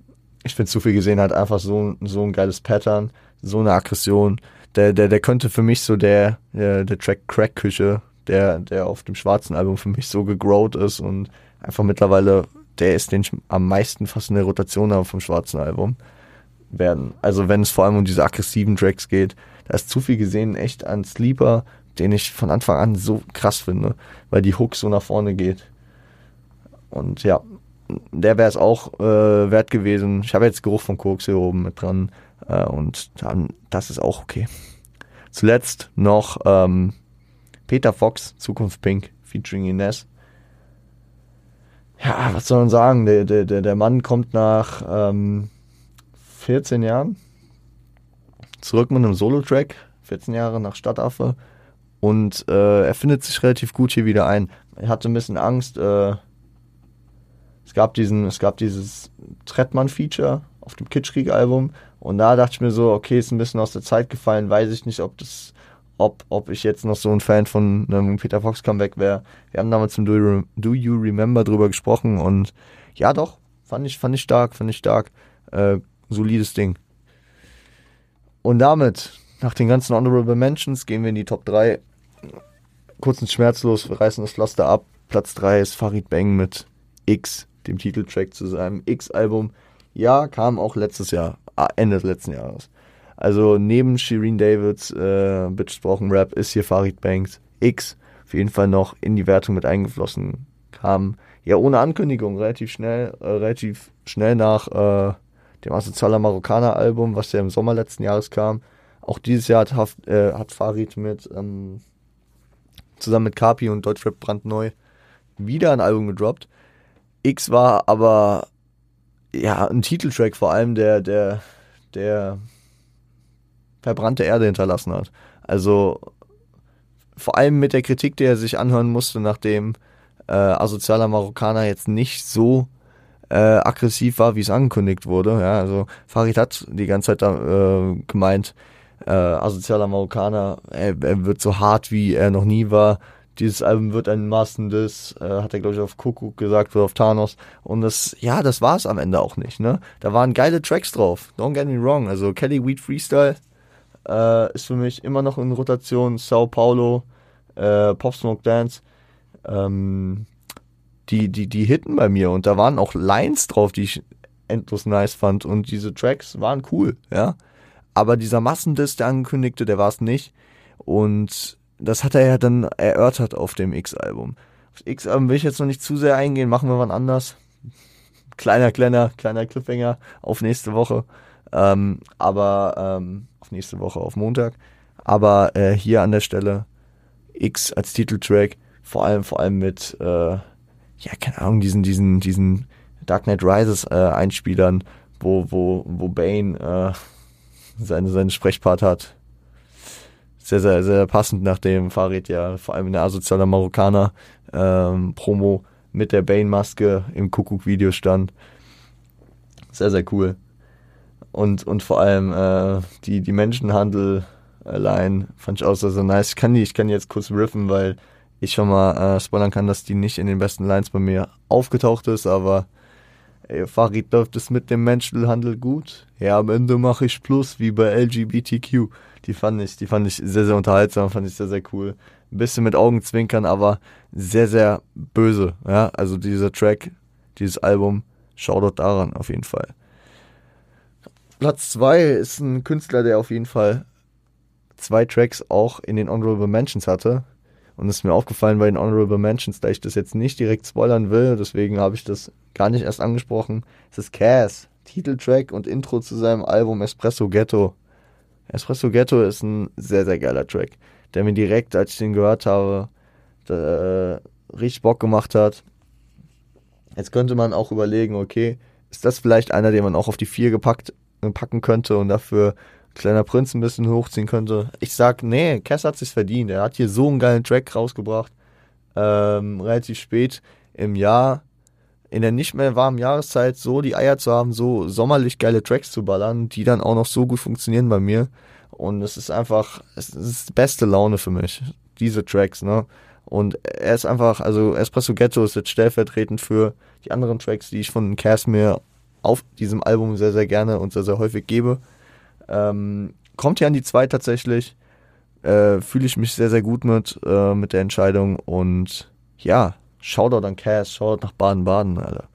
Ich finde, zu viel gesehen hat einfach so, so ein geiles Pattern, so eine Aggression, der, der, der könnte für mich so der, der, der Track Crack Küche, der, der auf dem schwarzen Album für mich so gegrowt ist und einfach mittlerweile der ist, den ich am meisten fast in der Rotation habe vom schwarzen Album werden. Also wenn es vor allem um diese aggressiven Tracks geht, da ist zu viel gesehen echt ein Sleeper, den ich von Anfang an so krass finde, weil die Hook so nach vorne geht. Und ja, der wäre es auch äh, wert gewesen. Ich habe jetzt Geruch von Koks hier oben mit dran. Äh, und dann, das ist auch okay. Zuletzt noch ähm, Peter Fox, Zukunft Pink, featuring Ines. Ja, was soll man sagen? Der, der, der Mann kommt nach ähm, 14 Jahren zurück mit einem Solo-Track, 14 Jahre nach Stadtaffe. Und äh, er findet sich relativ gut hier wieder ein. Er hatte ein bisschen Angst. Äh, es gab diesen, es gab dieses Trettmann-Feature auf dem Kitschkrieg-Album und da dachte ich mir so, okay, ist ein bisschen aus der Zeit gefallen, weiß ich nicht, ob das, ob, ob ich jetzt noch so ein Fan von einem Peter Fox Comeback wäre. Wir haben damals zum Do You, Do you Remember drüber gesprochen und ja doch, fand ich, fand ich stark, fand ich stark. Äh, solides Ding. Und damit, nach den ganzen Honorable Mentions, gehen wir in die Top 3. Kurz und schmerzlos, wir reißen das Pflaster ab. Platz 3 ist Farid Bang mit X, dem Titeltrack zu seinem X-Album. Ja, kam auch letztes Jahr Ah, Ende des letzten Jahres. Also neben Shireen Davids äh, Bitch Broken Rap ist hier Farid Banks X auf jeden Fall noch in die Wertung mit eingeflossen. Kam ja ohne Ankündigung relativ schnell, äh, relativ schnell nach äh, dem Asozialer Marokkaner Album, was ja im Sommer letzten Jahres kam. Auch dieses Jahr hat, äh, hat Farid mit ähm, zusammen mit Kapi und Deutschrap brandneu wieder ein Album gedroppt. X war aber ja, ein Titeltrack vor allem, der, der, der verbrannte Erde hinterlassen hat. Also vor allem mit der Kritik, die er sich anhören musste, nachdem äh, asozialer Marokkaner jetzt nicht so äh, aggressiv war, wie es angekündigt wurde. Ja, also Farid hat die ganze Zeit da, äh, gemeint, äh, asozialer Marokkaner, er, er wird so hart, wie er noch nie war dieses Album wird ein massendes, äh, hat er glaube ich auf Kuckuck gesagt oder auf Thanos. Und das, ja, das war es am Ende auch nicht. Ne, da waren geile Tracks drauf. Don't get me wrong. Also Kelly Weed Freestyle äh, ist für mich immer noch in Rotation. Sao Paulo, äh, Pop Smoke Dance. Ähm, die, die, die hitten bei mir und da waren auch Lines drauf, die ich endlos nice fand und diese Tracks waren cool, ja. Aber dieser Massendiss, der angekündigte, der war es nicht. Und das hat er ja dann erörtert auf dem X-Album. Auf X-Album will ich jetzt noch nicht zu sehr eingehen, machen wir wann anders. Kleiner, kleiner, kleiner Cliffhanger auf nächste Woche. Ähm, aber ähm, auf nächste Woche, auf Montag. Aber äh, hier an der Stelle X als Titeltrack, vor allem, vor allem mit, äh, ja, keine Ahnung, diesen, diesen, diesen Dark Knight Rises äh, Einspielern, wo, wo, wo Bane äh, seine, seinen Sprechpart hat sehr, sehr, sehr passend, nachdem Farid ja vor allem in der asozialer Marokkaner ähm, Promo mit der Bane-Maske im Kuckuck-Video stand. Sehr, sehr cool. Und, und vor allem äh, die, die Menschenhandel allein fand ich auch sehr, sehr nice. Ich kann die, ich kann jetzt kurz riffen, weil ich schon mal äh, spoilern kann, dass die nicht in den besten Lines bei mir aufgetaucht ist, aber ey, Farid läuft es mit dem Menschenhandel gut. Ja, am Ende mache ich Plus, wie bei LGBTQ. Die fand ich, die fand ich sehr, sehr unterhaltsam, fand ich sehr, sehr cool. Ein bisschen mit Augenzwinkern, aber sehr, sehr böse. Ja, also dieser Track, dieses Album, Shoutout daran auf jeden Fall. Platz 2 ist ein Künstler, der auf jeden Fall zwei Tracks auch in den Honorable Mentions hatte. Und es ist mir aufgefallen bei den Honorable Mentions, da ich das jetzt nicht direkt spoilern will, deswegen habe ich das gar nicht erst angesprochen. Es ist Cass, Titeltrack und Intro zu seinem Album Espresso Ghetto. Espresso Ghetto ist ein sehr, sehr geiler Track, der mir direkt, als ich den gehört habe, da, äh, richtig Bock gemacht hat. Jetzt könnte man auch überlegen, okay, ist das vielleicht einer, den man auch auf die vier gepackt, packen könnte und dafür Kleiner Prinz ein bisschen hochziehen könnte. Ich sag, nee, Cass hat sich's verdient. Er hat hier so einen geilen Track rausgebracht. Ähm, relativ spät im Jahr, in der nicht mehr warmen Jahreszeit, so die Eier zu haben, so sommerlich geile Tracks zu ballern, die dann auch noch so gut funktionieren bei mir. Und es ist einfach, es ist beste Laune für mich, diese Tracks, ne? Und er ist einfach, also Espresso Ghetto ist jetzt stellvertretend für die anderen Tracks, die ich von Cass mir auf diesem Album sehr, sehr gerne und sehr, sehr häufig gebe. Ähm, kommt hier an die 2 tatsächlich. Äh, Fühle ich mich sehr, sehr gut mit, äh, mit der Entscheidung. Und ja, Shoutout an Cass, Shoutout nach Baden-Baden, Alter.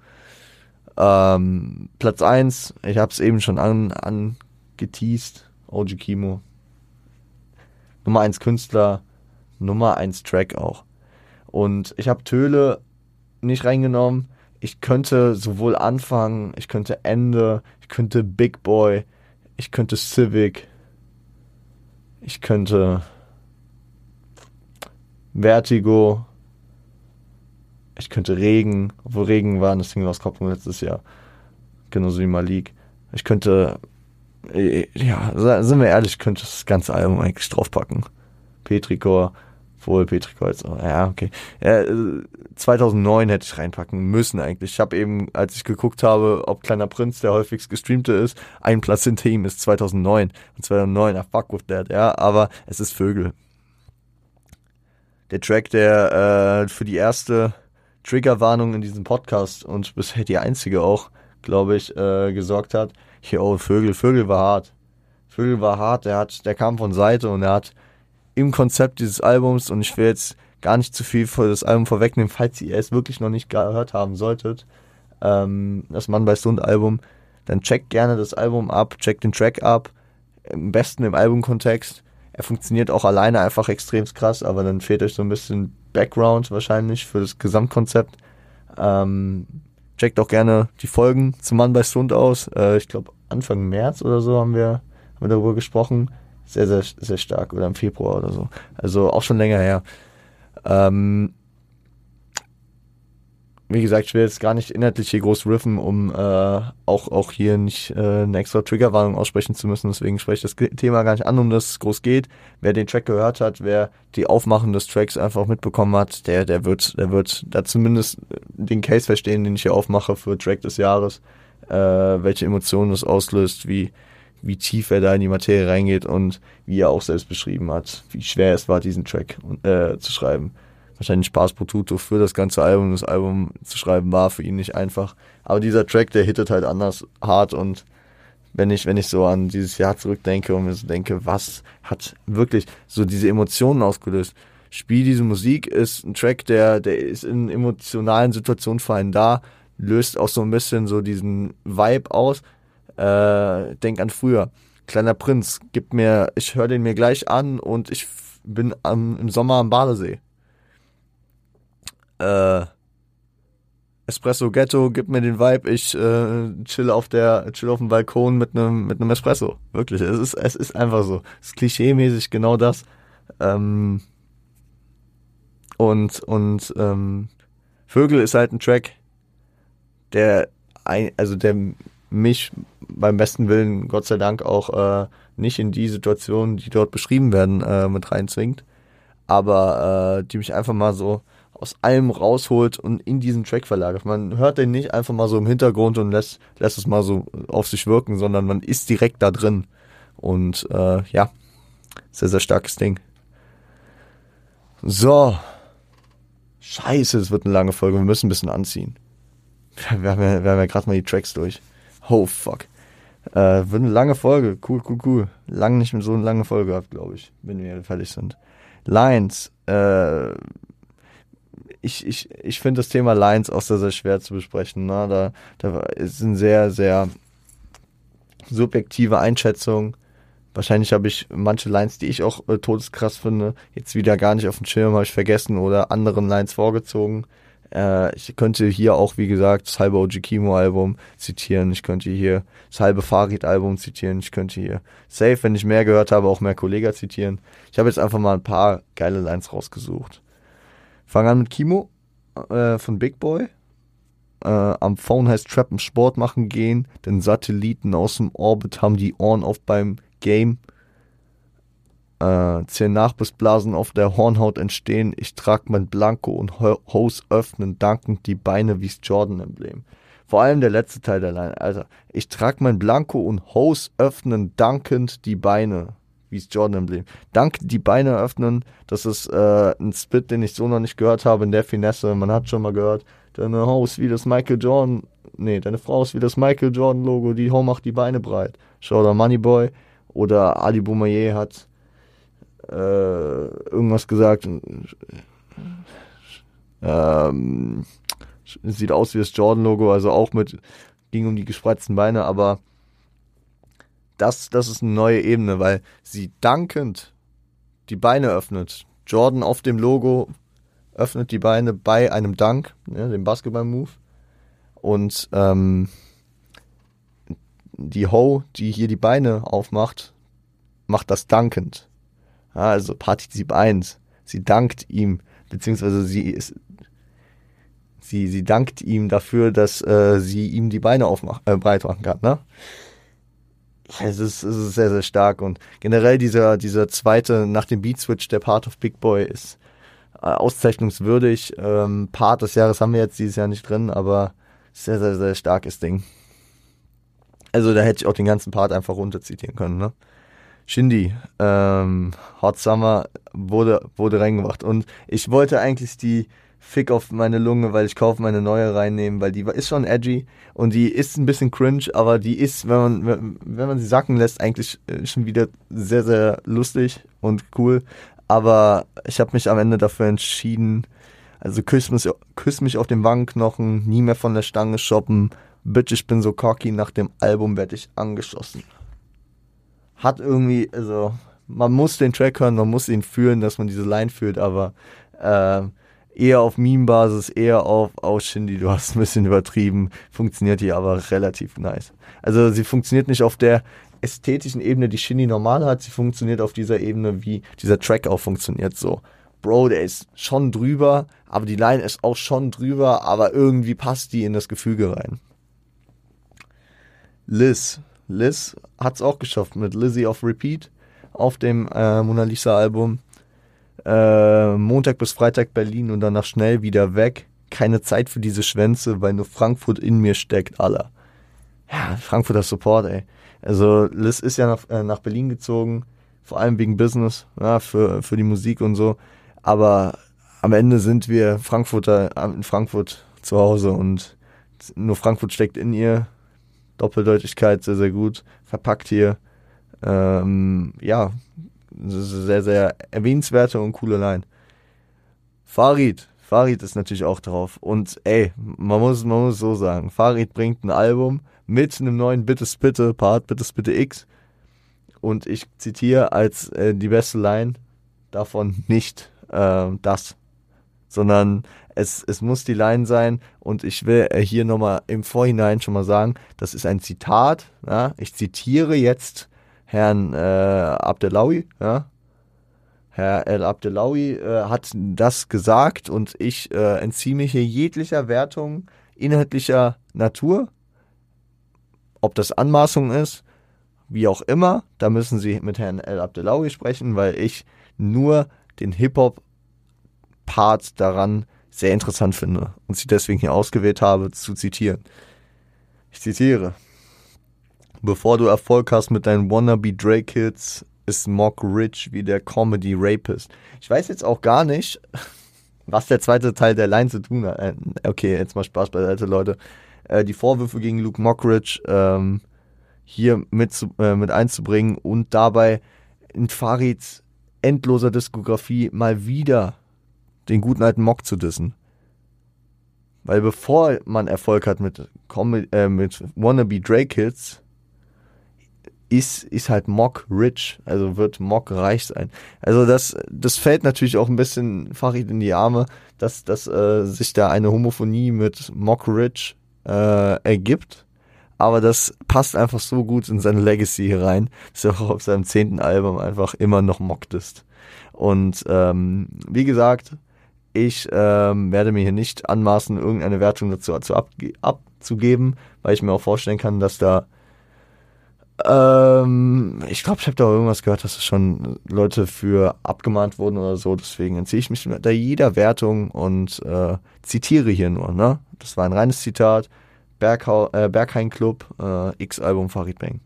Ähm, Platz 1, ich habe es eben schon an, angeteased, OG Kimo. Nummer 1 Künstler, Nummer 1 Track auch. Und ich habe Töle nicht reingenommen. Ich könnte sowohl Anfang, ich könnte Ende, ich könnte Big Boy, ich könnte Civic. Ich könnte Vertigo. Ich könnte Regen, obwohl Regen war eine Single-Auskopplung letztes Jahr. Genauso wie Malik. Ich könnte, äh, ja, sind wir ehrlich, ich könnte das ganze Album eigentlich draufpacken. Petrikor, wohl Petrikor auch. Ja, okay. Ja, 2009 hätte ich reinpacken müssen eigentlich. Ich habe eben, als ich geguckt habe, ob Kleiner Prinz der häufigst gestreamte ist, ein Platz hinter ihm ist 2009. Und 2009, ah fuck with that, ja. Aber es ist Vögel. Der Track, der äh, für die erste Triggerwarnung in diesem Podcast und bisher die einzige auch, glaube ich, äh, gesorgt hat. Hier, oh, Vögel, Vögel war hart. Vögel war hart, der hat, der kam von Seite und er hat im Konzept dieses Albums und ich will jetzt gar nicht zu viel für das Album vorwegnehmen, falls ihr es wirklich noch nicht gehört haben solltet. Ähm, das Mann bei Stund Album, dann checkt gerne das Album ab, checkt den Track ab, am besten im Albumkontext. Er funktioniert auch alleine einfach extrem krass, aber dann fehlt euch so ein bisschen Background wahrscheinlich für das Gesamtkonzept. Ähm, checkt auch gerne die Folgen zum Mann bei Stund aus. Äh, ich glaube Anfang März oder so haben wir, haben wir darüber gesprochen sehr, sehr, sehr stark oder im Februar oder so. Also auch schon länger her. Ähm, wie gesagt, ich will jetzt gar nicht inhaltlich hier groß riffen, um äh, auch, auch hier nicht äh, eine extra Triggerwarnung aussprechen zu müssen. Deswegen spreche ich das Thema gar nicht an, um das es groß geht. Wer den Track gehört hat, wer die Aufmachen des Tracks einfach mitbekommen hat, der, der wird, der wird da zumindest den Case verstehen, den ich hier aufmache für Track des Jahres, äh, welche Emotionen es auslöst, wie, wie tief er da in die Materie reingeht und wie er auch selbst beschrieben hat, wie schwer es war, diesen Track äh, zu schreiben. Wahrscheinlich Spaß pro Tuto für das ganze Album. Das Album zu schreiben war für ihn nicht einfach. Aber dieser Track, der hittet halt anders hart und wenn ich, wenn ich so an dieses Jahr zurückdenke und mir so denke, was hat wirklich so diese Emotionen ausgelöst? Spiel diese Musik ist ein Track, der, der ist in emotionalen Situationen vor allem da, löst auch so ein bisschen so diesen Vibe aus, äh, denk an früher. Kleiner Prinz, gib mir, ich höre den mir gleich an und ich bin am, im Sommer am Badesee. Äh, Espresso Ghetto, gib mir den Vibe, ich äh, chill auf der, chill auf dem Balkon mit einem mit einem Espresso. Wirklich, es ist es ist einfach so. Es ist klischeemäßig genau das. Ähm, und und ähm, Vögel ist halt ein Track, der ein, also der mich beim besten Willen, Gott sei Dank, auch äh, nicht in die Situationen, die dort beschrieben werden, äh, mit reinzwingt, aber äh, die mich einfach mal so aus allem rausholt und in diesen Track verlagert. Man hört den nicht einfach mal so im Hintergrund und lässt, lässt es mal so auf sich wirken, sondern man ist direkt da drin. Und äh, ja, sehr, sehr starkes Ding. So. Scheiße, es wird eine lange Folge. Wir müssen ein bisschen anziehen. Wir haben ja, ja gerade mal die Tracks durch. Oh, fuck. Äh, wird eine lange Folge. Cool, cool, cool. Lang nicht mit so eine lange Folge gehabt, glaube ich, wenn wir fertig sind. Lines. Äh, ich, ich, ich finde das Thema Lines auch sehr, sehr schwer zu besprechen. Ne? Da, da ist eine sehr, sehr subjektive Einschätzung. Wahrscheinlich habe ich manche Lines, die ich auch äh, todeskrass finde, jetzt wieder gar nicht auf dem Schirm, habe ich vergessen oder anderen Lines vorgezogen. Äh, ich könnte hier auch, wie gesagt, das halbe OG Kimo Album zitieren. Ich könnte hier das halbe Farid Album zitieren. Ich könnte hier safe, wenn ich mehr gehört habe, auch mehr Kollega zitieren. Ich habe jetzt einfach mal ein paar geile Lines rausgesucht. Fangen an mit Kimo äh, von Big Boy. Äh, am Phone heißt Trappen Sport machen gehen, denn Satelliten aus dem Orbit haben die Ohren auf beim Game. Äh, zählen nach, bis Blasen auf der Hornhaut entstehen. Ich trag mein Blanko und Hose öffnen, dankend die Beine wie's Jordan-Emblem. Vor allem der letzte Teil der Line. Also, ich trag mein Blanko und Hose öffnen, dankend die Beine wie's Jordan-Emblem. Dank die Beine öffnen, das ist äh, ein Spit, den ich so noch nicht gehört habe in der Finesse. Man hat schon mal gehört, deine Hose wie das Michael Jordan, nee, deine Frau ist wie das Michael Jordan Logo, die Ho macht die Beine breit. Schau da Moneyboy oder Ali Boumaier hat äh, irgendwas gesagt. Ähm, sieht aus wie das Jordan-Logo, also auch mit, ging um die gespreizten Beine, aber das, das ist eine neue Ebene, weil sie dankend die Beine öffnet. Jordan auf dem Logo öffnet die Beine bei einem Dank, ne, dem Basketball-Move. Und ähm, die Ho, die hier die Beine aufmacht, macht das dankend. Ja, also Partizip 1. Sie dankt ihm, beziehungsweise sie ist, sie, sie dankt ihm dafür, dass äh, sie ihm die Beine aufmachen, äh, breit machen kann, ne? Es ist, es ist sehr, sehr stark und generell dieser, dieser zweite, nach dem Beat Switch, der Part of Big Boy ist äh, auszeichnungswürdig. Ähm, Part des Jahres haben wir jetzt dieses Jahr nicht drin, aber sehr, sehr, sehr starkes Ding. Also da hätte ich auch den ganzen Part einfach runterzitieren können, ne? Shindy, ähm, Hot Summer wurde, wurde reingebracht. Und ich wollte eigentlich die Fick auf meine Lunge, weil ich kaufe meine neue reinnehmen, weil die ist schon edgy und die ist ein bisschen cringe, aber die ist, wenn man, wenn man sie sacken lässt, eigentlich äh, schon wieder sehr, sehr lustig und cool. Aber ich habe mich am Ende dafür entschieden, also küss mich, küss mich auf den Wangenknochen, nie mehr von der Stange shoppen, Bitch, ich bin so cocky, nach dem Album werde ich angeschossen hat irgendwie, also man muss den Track hören, man muss ihn fühlen, dass man diese Line fühlt, aber äh, eher auf Meme-Basis, eher auf, oh Shindy, du hast ein bisschen übertrieben, funktioniert die aber relativ nice. Also sie funktioniert nicht auf der ästhetischen Ebene, die Shindy normal hat, sie funktioniert auf dieser Ebene, wie dieser Track auch funktioniert, so. Bro, der ist schon drüber, aber die Line ist auch schon drüber, aber irgendwie passt die in das Gefüge rein. Liz, Liz hat es auch geschafft mit Lizzie of Repeat auf dem äh, Mona Lisa Album. Äh, Montag bis Freitag Berlin und danach schnell wieder weg. Keine Zeit für diese Schwänze, weil nur Frankfurt in mir steckt, aller. Ja, Frankfurter Support, ey. Also Liz ist ja nach, äh, nach Berlin gezogen, vor allem wegen Business, ja, für, für die Musik und so. Aber am Ende sind wir Frankfurter in Frankfurt zu Hause und nur Frankfurt steckt in ihr Doppeldeutigkeit sehr, sehr gut verpackt hier. Ähm, ja, sehr, sehr erwähnenswerte und coole Line. Farid, Farid ist natürlich auch drauf. Und ey, man muss, man muss so sagen, Farid bringt ein Album mit einem neuen Bitte Spitte Part, Bitte Spitte X. Und ich zitiere als äh, die beste Line davon nicht äh, das, sondern es, es muss die Line sein und ich will äh, hier nochmal im Vorhinein schon mal sagen, das ist ein Zitat. Ja? Ich zitiere jetzt Herrn äh, Abdelawi. Ja? Herr El Abdelawi äh, hat das gesagt und ich äh, entziehe mich hier jeglicher Wertung inhaltlicher Natur. Ob das Anmaßung ist, wie auch immer, da müssen Sie mit Herrn El Abdelawi sprechen, weil ich nur den Hip-Hop-Part daran sehr interessant finde und sie deswegen hier ausgewählt habe, zu zitieren. Ich zitiere. Bevor du Erfolg hast mit deinen Wannabe Drake Hits, ist Mock Rich wie der Comedy Rapist. Ich weiß jetzt auch gar nicht, was der zweite Teil der Line zu tun hat. Äh, okay, jetzt mal Spaß beiseite, Leute. Äh, die Vorwürfe gegen Luke Mockridge ähm, hier mit, äh, mit einzubringen und dabei in Farids endloser Diskografie mal wieder den guten alten Mock zu dissen. Weil bevor man Erfolg hat mit, äh, mit Wannabe Drake Hits, ist, ist halt Mock rich, also wird Mock reich sein. Also das, das fällt natürlich auch ein bisschen Farid in die Arme, dass, dass äh, sich da eine Homophonie mit Mock rich äh, ergibt. Aber das passt einfach so gut in seine Legacy hier rein, dass er auch auf seinem zehnten Album einfach immer noch mockt ist. Und ähm, wie gesagt, ich ähm, werde mir hier nicht anmaßen, irgendeine Wertung dazu, abzugeben, weil ich mir auch vorstellen kann, dass da ähm, ich glaube, ich habe da irgendwas gehört, dass es schon Leute für abgemahnt wurden oder so. Deswegen entziehe ich mich da jeder Wertung und äh, zitiere hier nur. Ne? Das war ein reines Zitat. Berghau äh, Berghain Club, äh, X-Album Farid Bang.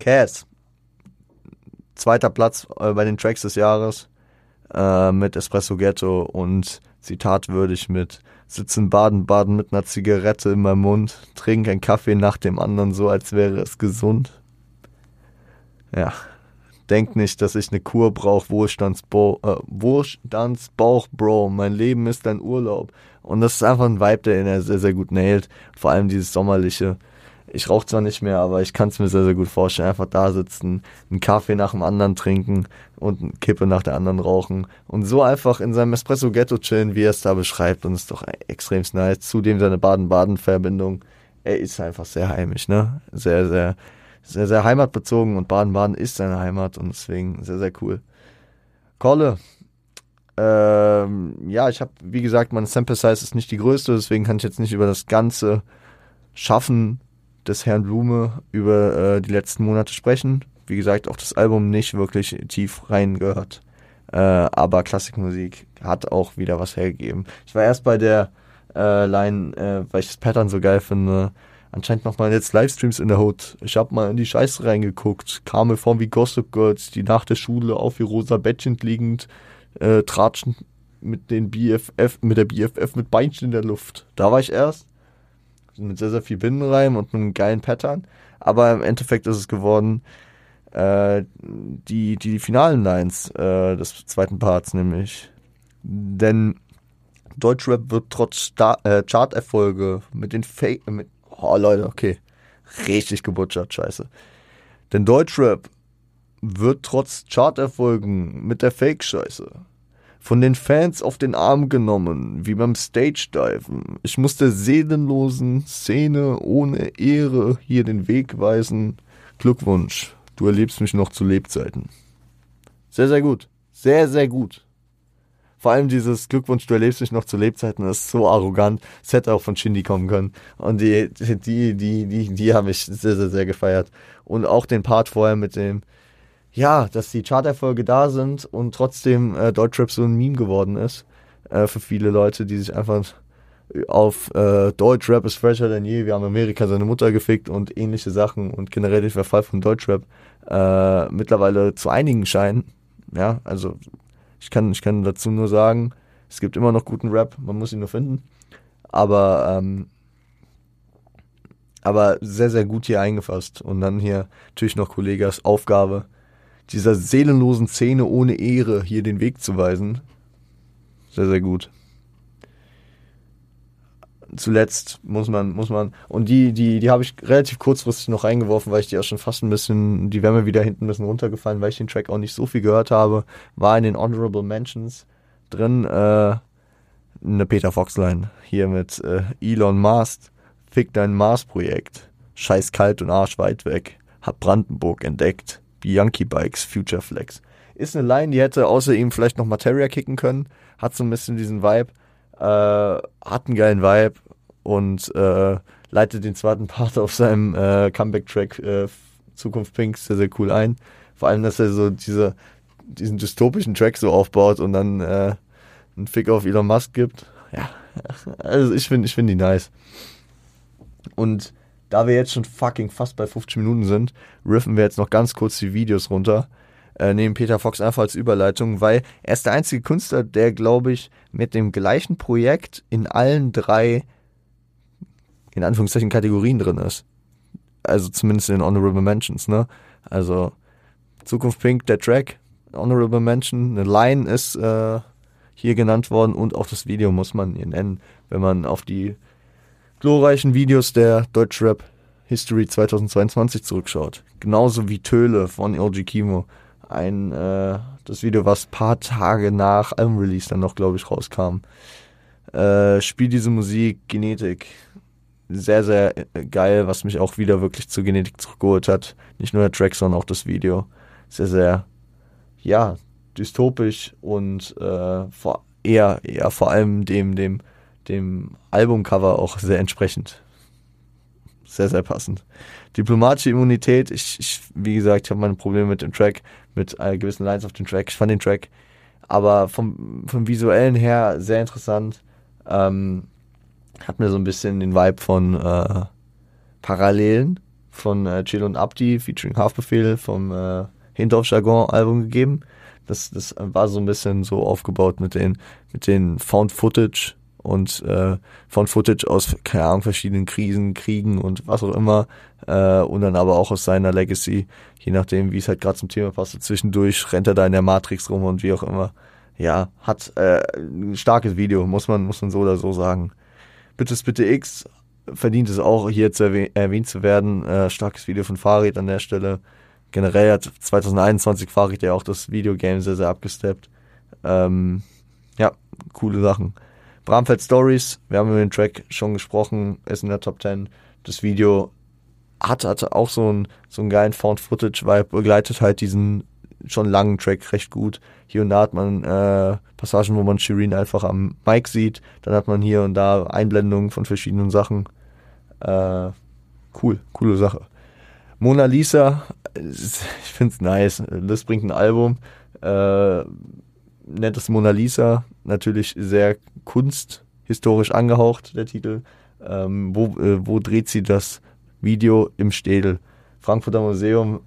Cass. Zweiter Platz äh, bei den Tracks des Jahres äh, mit Espresso Ghetto und zitatwürdig mit sitzen Baden-Baden mit einer Zigarette in meinem Mund, trinke einen Kaffee nach dem anderen, so als wäre es gesund. Ja, denk nicht, dass ich eine Kur brauche, äh, Wohlstandsbauch, Bro. Mein Leben ist ein Urlaub. Und das ist einfach ein Vibe, der ihn sehr, sehr gut nailt. Vor allem dieses sommerliche. Ich rauche zwar nicht mehr, aber ich kann es mir sehr, sehr gut vorstellen. Einfach da sitzen, einen Kaffee nach dem anderen trinken und eine Kippe nach der anderen rauchen und so einfach in seinem Espresso Ghetto chillen, wie er es da beschreibt. Und ist doch extrem nice. Zudem seine Baden-Baden-Verbindung. Er ist einfach sehr heimisch, ne? Sehr, sehr, sehr, sehr heimatbezogen und Baden-Baden ist seine Heimat und deswegen sehr, sehr cool. Kolle. Ähm, ja, ich habe, wie gesagt, meine Sample Size ist nicht die größte, deswegen kann ich jetzt nicht über das ganze Schaffen des Herrn Blume über äh, die letzten Monate sprechen. Wie gesagt, auch das Album nicht wirklich tief reingehört. Äh, aber Klassikmusik hat auch wieder was hergegeben. Ich war erst bei der äh, Line, äh, weil ich das Pattern so geil finde. Anscheinend nochmal jetzt Livestreams in der Hood. Ich habe mal in die Scheiße reingeguckt. Kam mir vor wie Gossip Girls, die nach der Schule auf ihr rosa Bettchen liegend äh, tratschen mit den BFF, mit der BFF mit Beinchen in der Luft. Da war ich erst mit sehr, sehr viel Binnenreim und einem geilen Pattern. Aber im Endeffekt ist es geworden, äh, die, die finalen Lines äh, des zweiten Parts, nämlich. Denn Deutschrap wird trotz Star äh, Charterfolge mit den Fake. Oh Leute, okay. Richtig gebutschert, scheiße. Denn Deutschrap wird trotz Charterfolgen mit der Fake-Scheiße von den Fans auf den Arm genommen, wie beim Stage-Diven. Ich muss der seelenlosen Szene ohne Ehre hier den Weg weisen. Glückwunsch, du erlebst mich noch zu Lebzeiten. Sehr, sehr gut. Sehr, sehr gut. Vor allem dieses Glückwunsch, du erlebst mich noch zu Lebzeiten, das ist so arrogant. Es hätte auch von Shindy kommen können. Und die, die, die, die, die haben mich sehr, sehr, sehr gefeiert. Und auch den Part vorher mit dem, ja, dass die Charterfolge da sind und trotzdem äh, Deutschrap so ein Meme geworden ist. Äh, für viele Leute, die sich einfach auf äh, Deutschrap ist fresher denn je, wir haben Amerika seine Mutter gefickt und ähnliche Sachen und generell der Verfall von Deutschrap äh, mittlerweile zu einigen scheinen. Ja, also ich kann, ich kann dazu nur sagen, es gibt immer noch guten Rap, man muss ihn nur finden. Aber, ähm, aber sehr, sehr gut hier eingefasst. Und dann hier natürlich noch Kollegas Aufgabe, dieser seelenlosen Szene ohne Ehre hier den Weg zu weisen. Sehr, sehr gut. Zuletzt muss man, muss man, und die, die, die habe ich relativ kurzfristig noch reingeworfen, weil ich die auch schon fast ein bisschen, die wäre mir wieder hinten ein bisschen runtergefallen, weil ich den Track auch nicht so viel gehört habe, war in den Honorable Mentions drin, äh, eine Peter Fox-Line hier mit äh, Elon Musk, fick dein Mars-Projekt, scheiß kalt und arsch weit weg, hab Brandenburg entdeckt, Bianchi Bikes Future Flex. Ist eine Line, die hätte außer ihm vielleicht noch Materia kicken können. Hat so ein bisschen diesen Vibe. Äh, hat einen geilen Vibe und äh, leitet den zweiten Part auf seinem äh, Comeback-Track äh, Zukunft Pink sehr, sehr cool ein. Vor allem, dass er so diese, diesen dystopischen Track so aufbaut und dann äh, einen Fick auf Elon Musk gibt. Ja, also ich finde ich find die nice. Und da wir jetzt schon fucking fast bei 50 Minuten sind, riffen wir jetzt noch ganz kurz die Videos runter. Äh, nehmen Peter Fox einfach als Überleitung, weil er ist der einzige Künstler, der, glaube ich, mit dem gleichen Projekt in allen drei, in Anführungszeichen, Kategorien drin ist. Also zumindest in Honorable Mentions, ne? Also Zukunft Pink, der Track, Honorable Mention, eine Line ist äh, hier genannt worden und auch das Video muss man hier nennen, wenn man auf die glorreichen Videos der Deutschrap History 2022 zurückschaut. Genauso wie Töle von OG Kimo. Ein, äh, das Video, was paar Tage nach Album-Release dann noch, glaube ich, rauskam. Äh, Spiel diese Musik, Genetik. Sehr, sehr äh, geil, was mich auch wieder wirklich zur Genetik zurückgeholt hat. Nicht nur der Track, sondern auch das Video. Sehr, sehr, ja, dystopisch und äh, vor, eher, eher vor allem dem, dem, dem Albumcover auch sehr entsprechend. Sehr, sehr passend. Diplomatische Immunität, ich, ich wie gesagt, ich habe meine Probleme mit dem Track, mit äh, gewissen Lines auf dem Track. Ich fand den Track aber vom, vom visuellen her sehr interessant. Ähm, hat mir so ein bisschen den Vibe von äh, Parallelen von äh, Chill und Abdi featuring Haftbefehl vom äh, Hindorf Jargon Album gegeben. Das, das war so ein bisschen so aufgebaut mit den, mit den Found Footage und äh, Found Footage aus, keine Ahnung, verschiedenen Krisen, Kriegen und was auch immer. Äh, und dann aber auch aus seiner Legacy, je nachdem, wie es halt gerade zum Thema passt. Zwischendurch rennt er da in der Matrix rum und wie auch immer. Ja, hat äh, ein starkes Video, muss man, muss man so oder so sagen. Bittes Bitte X verdient es auch, hier zu erwäh erwähnt zu werden. Äh, starkes Video von Farid an der Stelle. Generell hat 2021 Farid ja auch das Videogame sehr, sehr abgesteppt. Ähm, ja, coole Sachen. Bramfeld Stories, wir haben über den Track schon gesprochen, ist in der Top 10. Das Video hat, hatte auch so einen, so einen geilen Found-Footage-Vibe, begleitet halt diesen schon langen Track recht gut. Hier und da hat man äh, Passagen, wo man Shireen einfach am Mic sieht. Dann hat man hier und da Einblendungen von verschiedenen Sachen. Äh, cool, coole Sache. Mona Lisa, ich find's nice. Das bringt ein Album. Äh, nennt Mona Lisa. Natürlich sehr kunsthistorisch angehaucht, der Titel. Ähm, wo, äh, wo dreht sie das Video im Städel? Frankfurter Museum.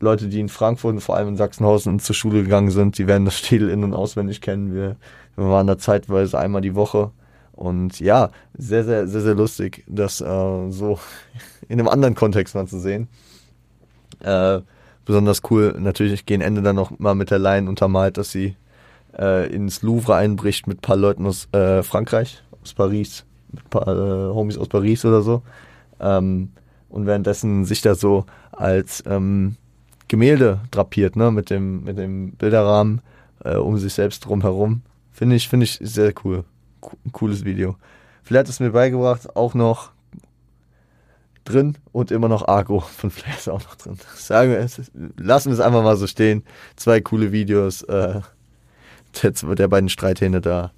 Leute, die in Frankfurt und vor allem in Sachsenhausen zur Schule gegangen sind, die werden das Städel in- und auswendig kennen. Wir, wir waren da zeitweise einmal die Woche. Und ja, sehr, sehr, sehr, sehr lustig, das äh, so in einem anderen Kontext mal zu sehen. Äh, besonders cool, natürlich gehen Ende dann noch mal mit der Line untermalt, dass sie äh, ins Louvre einbricht mit ein paar Leuten aus äh, Frankreich, aus Paris, mit ein paar äh, Homies aus Paris oder so. Ähm, und währenddessen sich da so als ähm, Gemälde drapiert, ne, mit dem, mit dem Bilderrahmen äh, um sich selbst drumherum. Finde ich, finde ich sehr cool. Ein cooles Video. Vielleicht hat es mir beigebracht, auch noch drin und immer noch Argo von Flair ist auch noch drin. Sagen wir lassen wir es einfach mal so stehen. Zwei coole Videos. Äh, der, der beiden Streithähne da.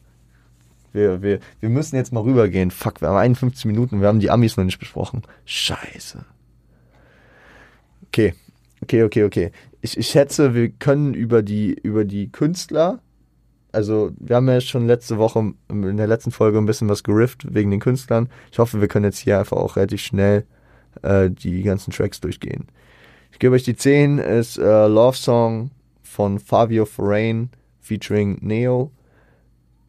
Wir, wir, wir müssen jetzt mal rübergehen. Fuck, wir haben 51 Minuten, wir haben die Amis noch nicht besprochen. Scheiße. Okay, okay, okay, okay. Ich, ich schätze, wir können über die, über die Künstler, also wir haben ja schon letzte Woche in der letzten Folge ein bisschen was gerifft wegen den Künstlern. Ich hoffe, wir können jetzt hier einfach auch relativ schnell äh, die ganzen Tracks durchgehen. Ich gebe euch die 10, ist äh, Love Song von Fabio Forain featuring Neo.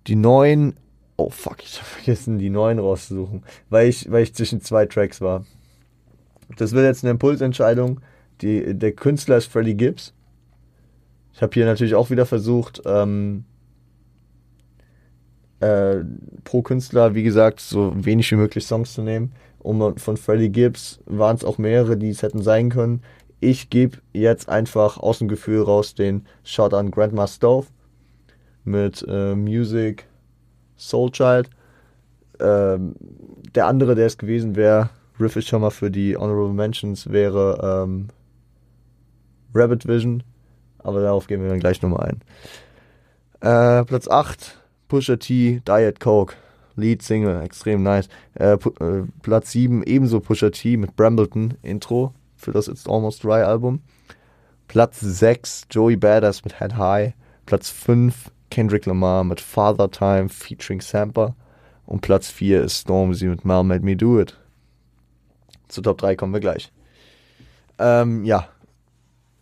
Die 9, oh fuck, ich habe vergessen, die 9 rauszusuchen, weil ich, weil ich zwischen zwei Tracks war. Das wird jetzt eine Impulsentscheidung. Die, der Künstler ist Freddie Gibbs. Ich habe hier natürlich auch wieder versucht, ähm, äh, pro Künstler, wie gesagt, so wenig wie möglich Songs zu nehmen. Und von Freddie Gibbs waren es auch mehrere, die es hätten sein können. Ich gebe jetzt einfach aus dem Gefühl raus den Shot an Grandma Stove mit äh, Music Soul Child. Ähm, der andere, der es gewesen wäre, Riff ist schon mal für die Honorable Mentions, wäre ähm, Rabbit Vision. Aber darauf gehen wir dann gleich nochmal ein. Äh, Platz 8, Pusha T, Diet Coke. Lead Single, extrem nice. Äh, äh, Platz 7, ebenso Pusha T mit Brambleton, Intro für das It's Almost Dry Album. Platz 6, Joey Badass mit Head High. Platz 5, Kendrick Lamar mit Father Time featuring Samper. Und Platz 4 ist Stormzy mit Mal Made Me Do It. Zu Top 3 kommen wir gleich. Ähm, ja.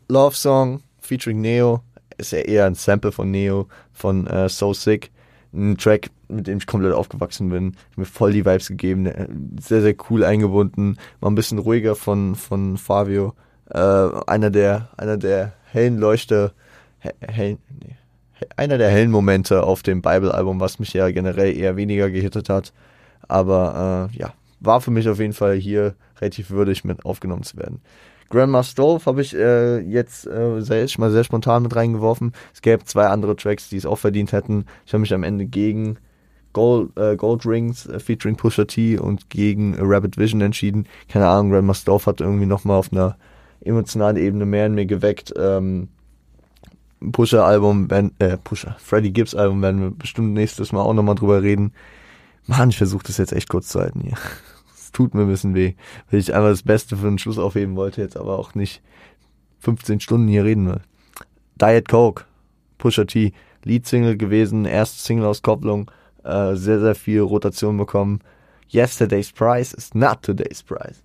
Love Song featuring Neo. Ist ja eher ein Sample von Neo von äh, So Sick. Ein Track, mit dem ich komplett aufgewachsen bin. Ich mir voll die Vibes gegeben. Äh, sehr, sehr cool eingebunden. War ein bisschen ruhiger von, von Fabio. Äh, einer der, einer der hellen Leuchter, hellen, nee, einer der hellen Momente auf dem Bible-Album, was mich ja generell eher weniger gehittet hat. Aber äh, ja, war für mich auf jeden Fall hier relativ würdig mit aufgenommen zu werden. Grandma Stove habe ich äh, jetzt äh, sehr, mal sehr spontan mit reingeworfen. Es gäbe zwei andere Tracks, die es auch verdient hätten. Ich habe mich am Ende gegen Gold, äh, Gold Rings äh, featuring Pusha T und gegen äh, Rabbit Vision entschieden. Keine Ahnung, Grandma Stove hat irgendwie nochmal auf einer emotionalen Ebene mehr in mir geweckt. Ähm, Pusher-Album, äh, Pusher, Freddie Gibbs-Album werden wir bestimmt nächstes Mal auch nochmal drüber reden. Mann, ich versuche das jetzt echt kurz zu halten hier. Es tut mir ein bisschen weh, weil ich einfach das Beste für den Schluss aufheben wollte, jetzt aber auch nicht 15 Stunden hier reden will. Diet Coke, Pusher T, Lead-Single gewesen, erste Single-Auskopplung, äh, sehr, sehr viel Rotation bekommen. Yesterday's Price is not today's price.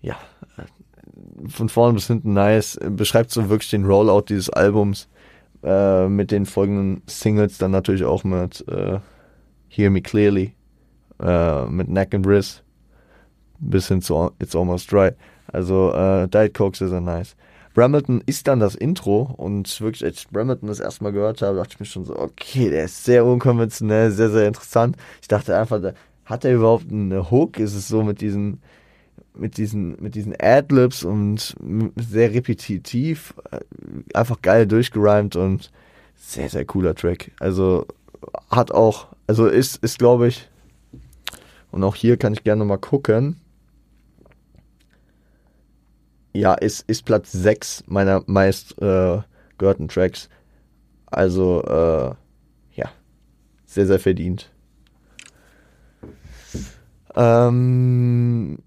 Ja, äh, von vorn bis hinten nice. Beschreibt so wirklich den Rollout dieses Albums äh, mit den folgenden Singles, dann natürlich auch mit äh, Hear Me Clearly, äh, mit Neck and Wrist, bis hin zu It's Almost Dry. Also äh, Diet Coke sehr, sehr nice. Brambleton ist dann das Intro und wirklich, als ich Brambleton das erstmal gehört habe, dachte ich mir schon so, okay, der ist sehr unkonventionell, sehr, sehr interessant. Ich dachte einfach, hat er überhaupt eine Hook? Ist es so mit diesen, mit diesen, mit diesen Adlibs und sehr repetitiv, äh, einfach geil durchgerimt und sehr, sehr cooler Track. Also hat auch, also ist, ist glaube ich, und auch hier kann ich gerne mal gucken. Ja, ist, ist Platz 6 meiner meist äh, gehörten Tracks. Also, äh, ja, sehr, sehr verdient. Ähm,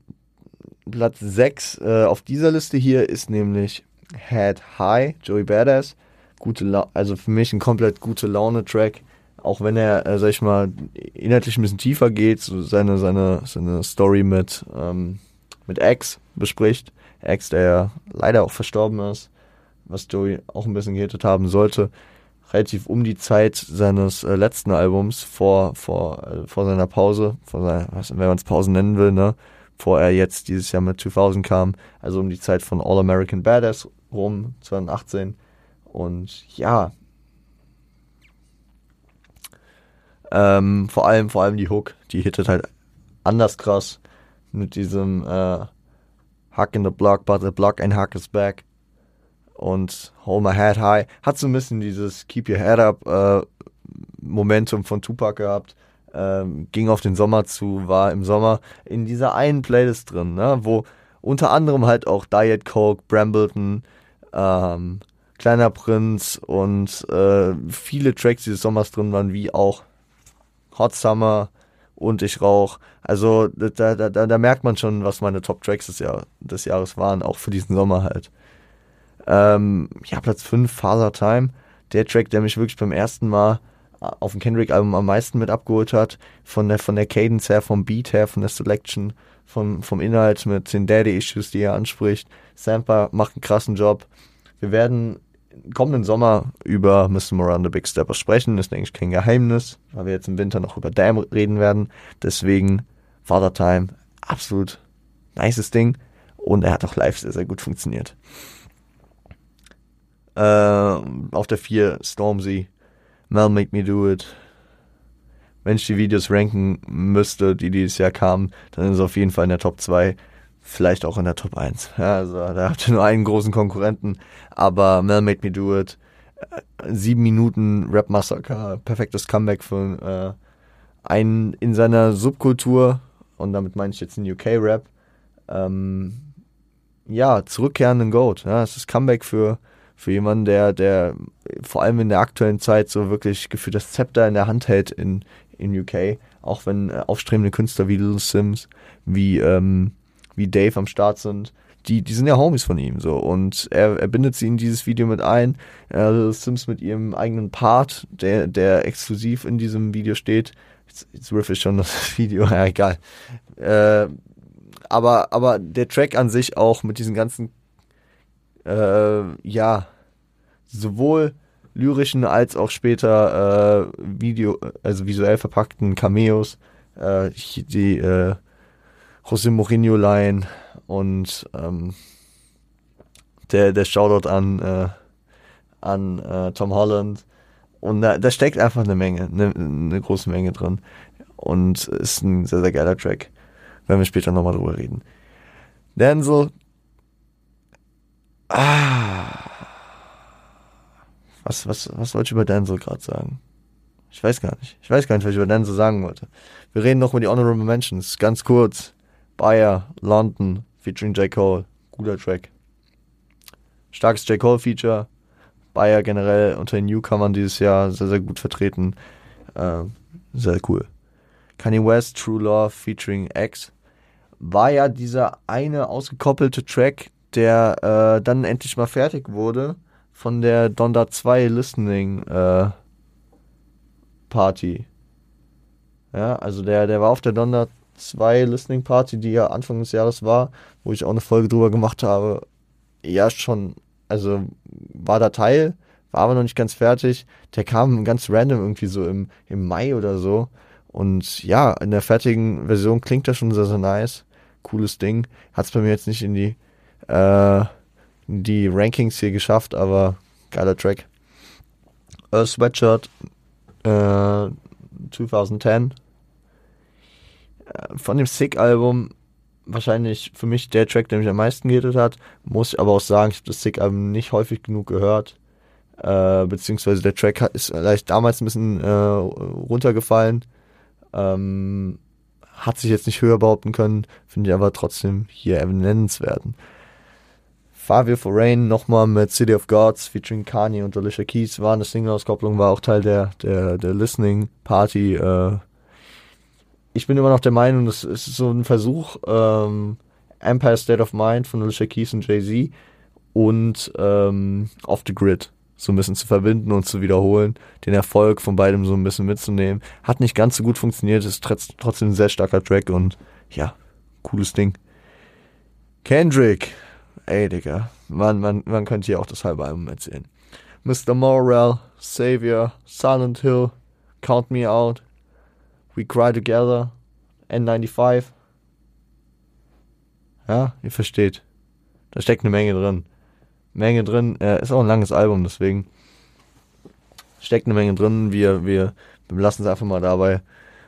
Platz 6 äh, auf dieser Liste hier ist nämlich Head High, Joey Badass. Gute also für mich ein komplett gute Laune-Track. Auch wenn er, äh, sag ich mal, inhaltlich ein bisschen tiefer geht, so seine, seine, seine Story mit, ähm, mit X bespricht. X, der ja leider auch verstorben ist, was Joey auch ein bisschen gehittet haben sollte. Relativ um die Zeit seines äh, letzten Albums, vor, vor, äh, vor seiner Pause, vor seiner, was, wenn man es Pause nennen will, ne? Bevor er jetzt dieses Jahr mit 2000 kam, also um die Zeit von All American Badass rum, 2018. Und ja, ähm, vor allem, vor allem die Hook, die hittet halt anders krass mit diesem äh, Hack in the Block, but the block and Hack is back. Und Hold My Head High. Hat so ein bisschen dieses Keep Your Head Up äh, Momentum von Tupac gehabt ähm, ging auf den Sommer zu, war im Sommer in dieser einen Playlist drin, ne, wo unter anderem halt auch Diet Coke, Brambleton, ähm, Kleiner Prinz und äh, viele Tracks dieses Sommers drin waren, wie auch Hot Summer und Ich Rauch. Also da, da, da, da merkt man schon, was meine Top-Tracks des, Jahr, des Jahres waren, auch für diesen Sommer halt. Ähm, ja, Platz 5, Father Time. Der Track, der mich wirklich beim ersten Mal auf dem Kendrick-Album am meisten mit abgeholt hat. Von der, von der Cadence her, vom Beat her, von der Selection, vom, vom Inhalt mit den Daddy-Issues, die er anspricht. Sampa macht einen krassen Job. Wir werden kommenden Sommer über Mr. Miranda Big Stepper sprechen. Ist, denke ich, kein Geheimnis, weil wir jetzt im Winter noch über Damn reden werden. Deswegen Father Time, absolut nices Ding. Und er hat auch live sehr, sehr gut funktioniert. Äh, auf der 4 Stormzy Mel Make Me Do It. Wenn ich die Videos ranken müsste, die dieses Jahr kamen, dann ist es auf jeden Fall in der Top 2, vielleicht auch in der Top 1. Ja, also da habt ihr nur einen großen Konkurrenten, aber Mel Made Me Do It, äh, sieben Minuten Rap Massaker, perfektes Comeback für äh, einen in seiner Subkultur, und damit meine ich jetzt den UK-Rap, ähm, ja, zurückkehrenden Goat. Ja, es ist Comeback für für jemanden, der, der vor allem in der aktuellen Zeit so wirklich gefühlt das Zepter in der Hand hält in, in UK, auch wenn äh, aufstrebende Künstler wie Little Sims, wie, ähm, wie Dave am Start sind, die, die sind ja Homies von ihm so und er, er bindet sie in dieses Video mit ein. Äh, Sims mit ihrem eigenen Part, der, der exklusiv in diesem Video steht. Jetzt, jetzt riff ich schon das Video, ja egal. Äh, aber, aber der Track an sich auch mit diesen ganzen, äh, ja, sowohl lyrischen als auch später äh, Video, also visuell verpackten Cameos, äh, die äh, José Mourinho Line und ähm, der, der Shoutout an, äh, an äh, Tom Holland. Und da, da steckt einfach eine Menge, eine, eine große Menge drin. Und ist ein sehr, sehr geiler Track. Werden wir später nochmal drüber reden. Denzel. Ah. Was, was, was wollte ich über Denzel gerade sagen? Ich weiß gar nicht. Ich weiß gar nicht, was ich über Denzel sagen wollte. Wir reden noch über die Honorable Mentions. Ganz kurz. Bayer, London, featuring J. Cole. Guter Track. Starkes J. Cole Feature. Bayer generell unter den Newcomern dieses Jahr sehr, sehr gut vertreten. Äh, sehr cool. Kanye West, True Love featuring X. War ja dieser eine ausgekoppelte Track, der äh, dann endlich mal fertig wurde von der Donda 2 Listening äh, Party. Ja, also der, der war auf der Donda 2 Listening Party, die ja Anfang des Jahres war, wo ich auch eine Folge drüber gemacht habe. Ja, schon, also war da Teil, war aber noch nicht ganz fertig. Der kam ganz random irgendwie so im, im Mai oder so. Und ja, in der fertigen Version klingt das schon sehr, sehr nice. Cooles Ding. Hat es bei mir jetzt nicht in die, äh, die Rankings hier geschafft, aber geiler Track. A Sweatshirt äh, 2010 von dem Sick-Album wahrscheinlich für mich der Track, der mich am meisten gehittet hat. Muss ich aber auch sagen, ich habe das Sick-Album nicht häufig genug gehört. Äh, beziehungsweise der Track ist vielleicht damals ein bisschen äh, runtergefallen. Ähm, hat sich jetzt nicht höher behaupten können, finde ich aber trotzdem hier nennenswerten. Fabio Forain nochmal mit City of Gods featuring Kanye und Alicia Keys war eine Single-Auskopplung, war auch Teil der, der, der Listening Party äh, ich bin immer noch der Meinung, das ist so ein Versuch, ähm, Empire State of Mind von Alicia Keys und Jay-Z und ähm, Off the Grid so ein bisschen zu verbinden und zu wiederholen, den Erfolg von beidem so ein bisschen mitzunehmen. Hat nicht ganz so gut funktioniert, ist trotzdem ein sehr starker Track und ja, cooles Ding. Kendrick, ey Digga, man, man, man könnte hier auch das halbe Album erzählen. Mr. Morrell, Savior, Silent Hill, Count Me Out, We Cry Together, N95. Ja, ihr versteht. Da steckt eine Menge drin. Menge drin. Äh, ist auch ein langes Album, deswegen steckt eine Menge drin. Wir, wir, wir lassen es einfach mal dabei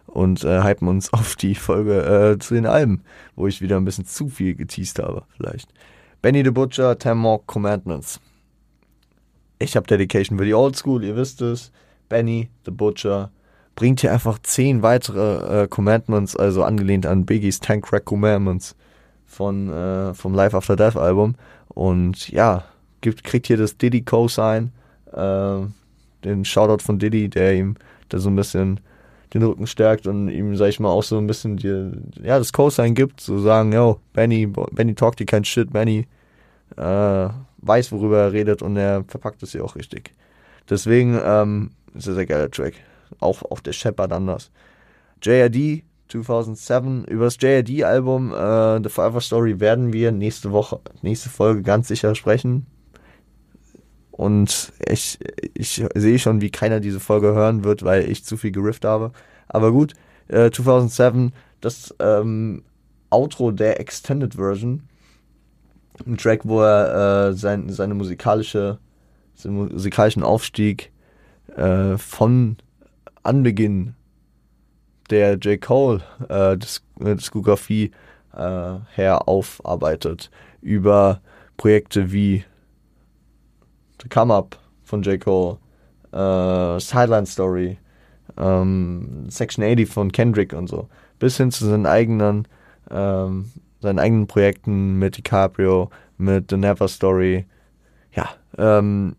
und äh, hypen uns auf die Folge äh, zu den Alben, wo ich wieder ein bisschen zu viel geteased habe, vielleicht. Benny the Butcher, Ten More Commandments. Ich habe Dedication für die Old School, ihr wisst es. Benny the Butcher, bringt hier einfach zehn weitere äh, Commandments, also angelehnt an Biggies Tank Crack Commandments von, äh, vom Life After Death Album. Und ja, gibt, kriegt hier das Diddy Co-Sign, äh, den Shoutout von Diddy, der ihm da so ein bisschen den Rücken stärkt und ihm, sag ich mal, auch so ein bisschen die, ja, das Co-Sign gibt, so sagen, yo, Benny, Benny talkt dir kein Shit, Benny äh, weiß, worüber er redet und er verpackt es hier auch richtig. Deswegen ähm, ist das ein geiler Track auch, auch der Shepard anders. JRD 2007, über das JRD-Album äh, The Forever Story werden wir nächste Woche, nächste Folge ganz sicher sprechen. Und ich, ich sehe schon, wie keiner diese Folge hören wird, weil ich zu viel gerifft habe. Aber gut, äh, 2007, das ähm, Outro der Extended Version. Ein Track, wo er äh, sein, seine musikalische, seinen musikalischen Aufstieg äh, von Anbeginn der J. Cole äh, Dis äh, Diskografie äh, her aufarbeitet über Projekte wie The Come Up von J. Cole, äh, Sideline Story, ähm, Section 80 von Kendrick und so, bis hin zu seinen eigenen, ähm, seinen eigenen Projekten mit DiCaprio, mit The Never Story. Ja, ähm,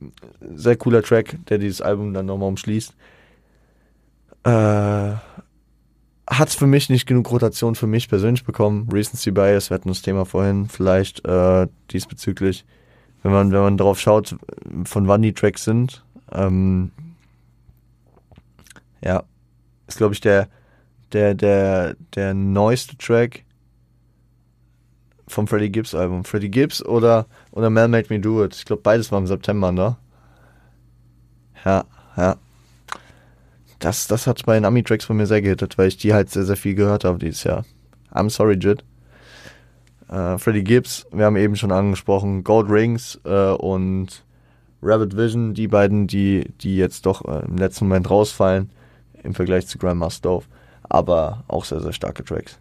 sehr cooler Track, der dieses Album dann nochmal umschließt. Äh, hat für mich nicht genug Rotation für mich persönlich bekommen. Recency Bias, wir hatten das Thema vorhin, vielleicht äh, diesbezüglich, wenn man, wenn man drauf schaut, von wann die Tracks sind. Ähm, ja, ist glaube ich der, der, der, der neueste Track vom Freddie Gibbs Album. Freddie Gibbs oder, oder Mel Made Me Do It. Ich glaube, beides war im September, ne? Ja, ja das, das hat bei den Ami-Tracks von mir sehr gehittet, weil ich die halt sehr, sehr viel gehört habe dieses Jahr. I'm sorry, Jit. Äh, Freddie Gibbs, wir haben eben schon angesprochen, Gold Rings äh, und Rabbit Vision, die beiden, die, die jetzt doch äh, im letzten Moment rausfallen im Vergleich zu Grandma Stove. Aber auch sehr, sehr starke Tracks.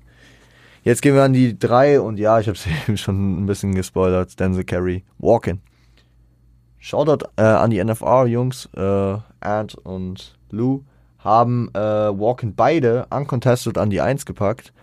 Jetzt gehen wir an die drei und ja, ich habe es eben schon ein bisschen gespoilert. Denzel Carey, Walkin'. Shoutout äh, an die NFR-Jungs, äh, Ant und Lou haben äh, Walken beide uncontested an die 1 gepackt.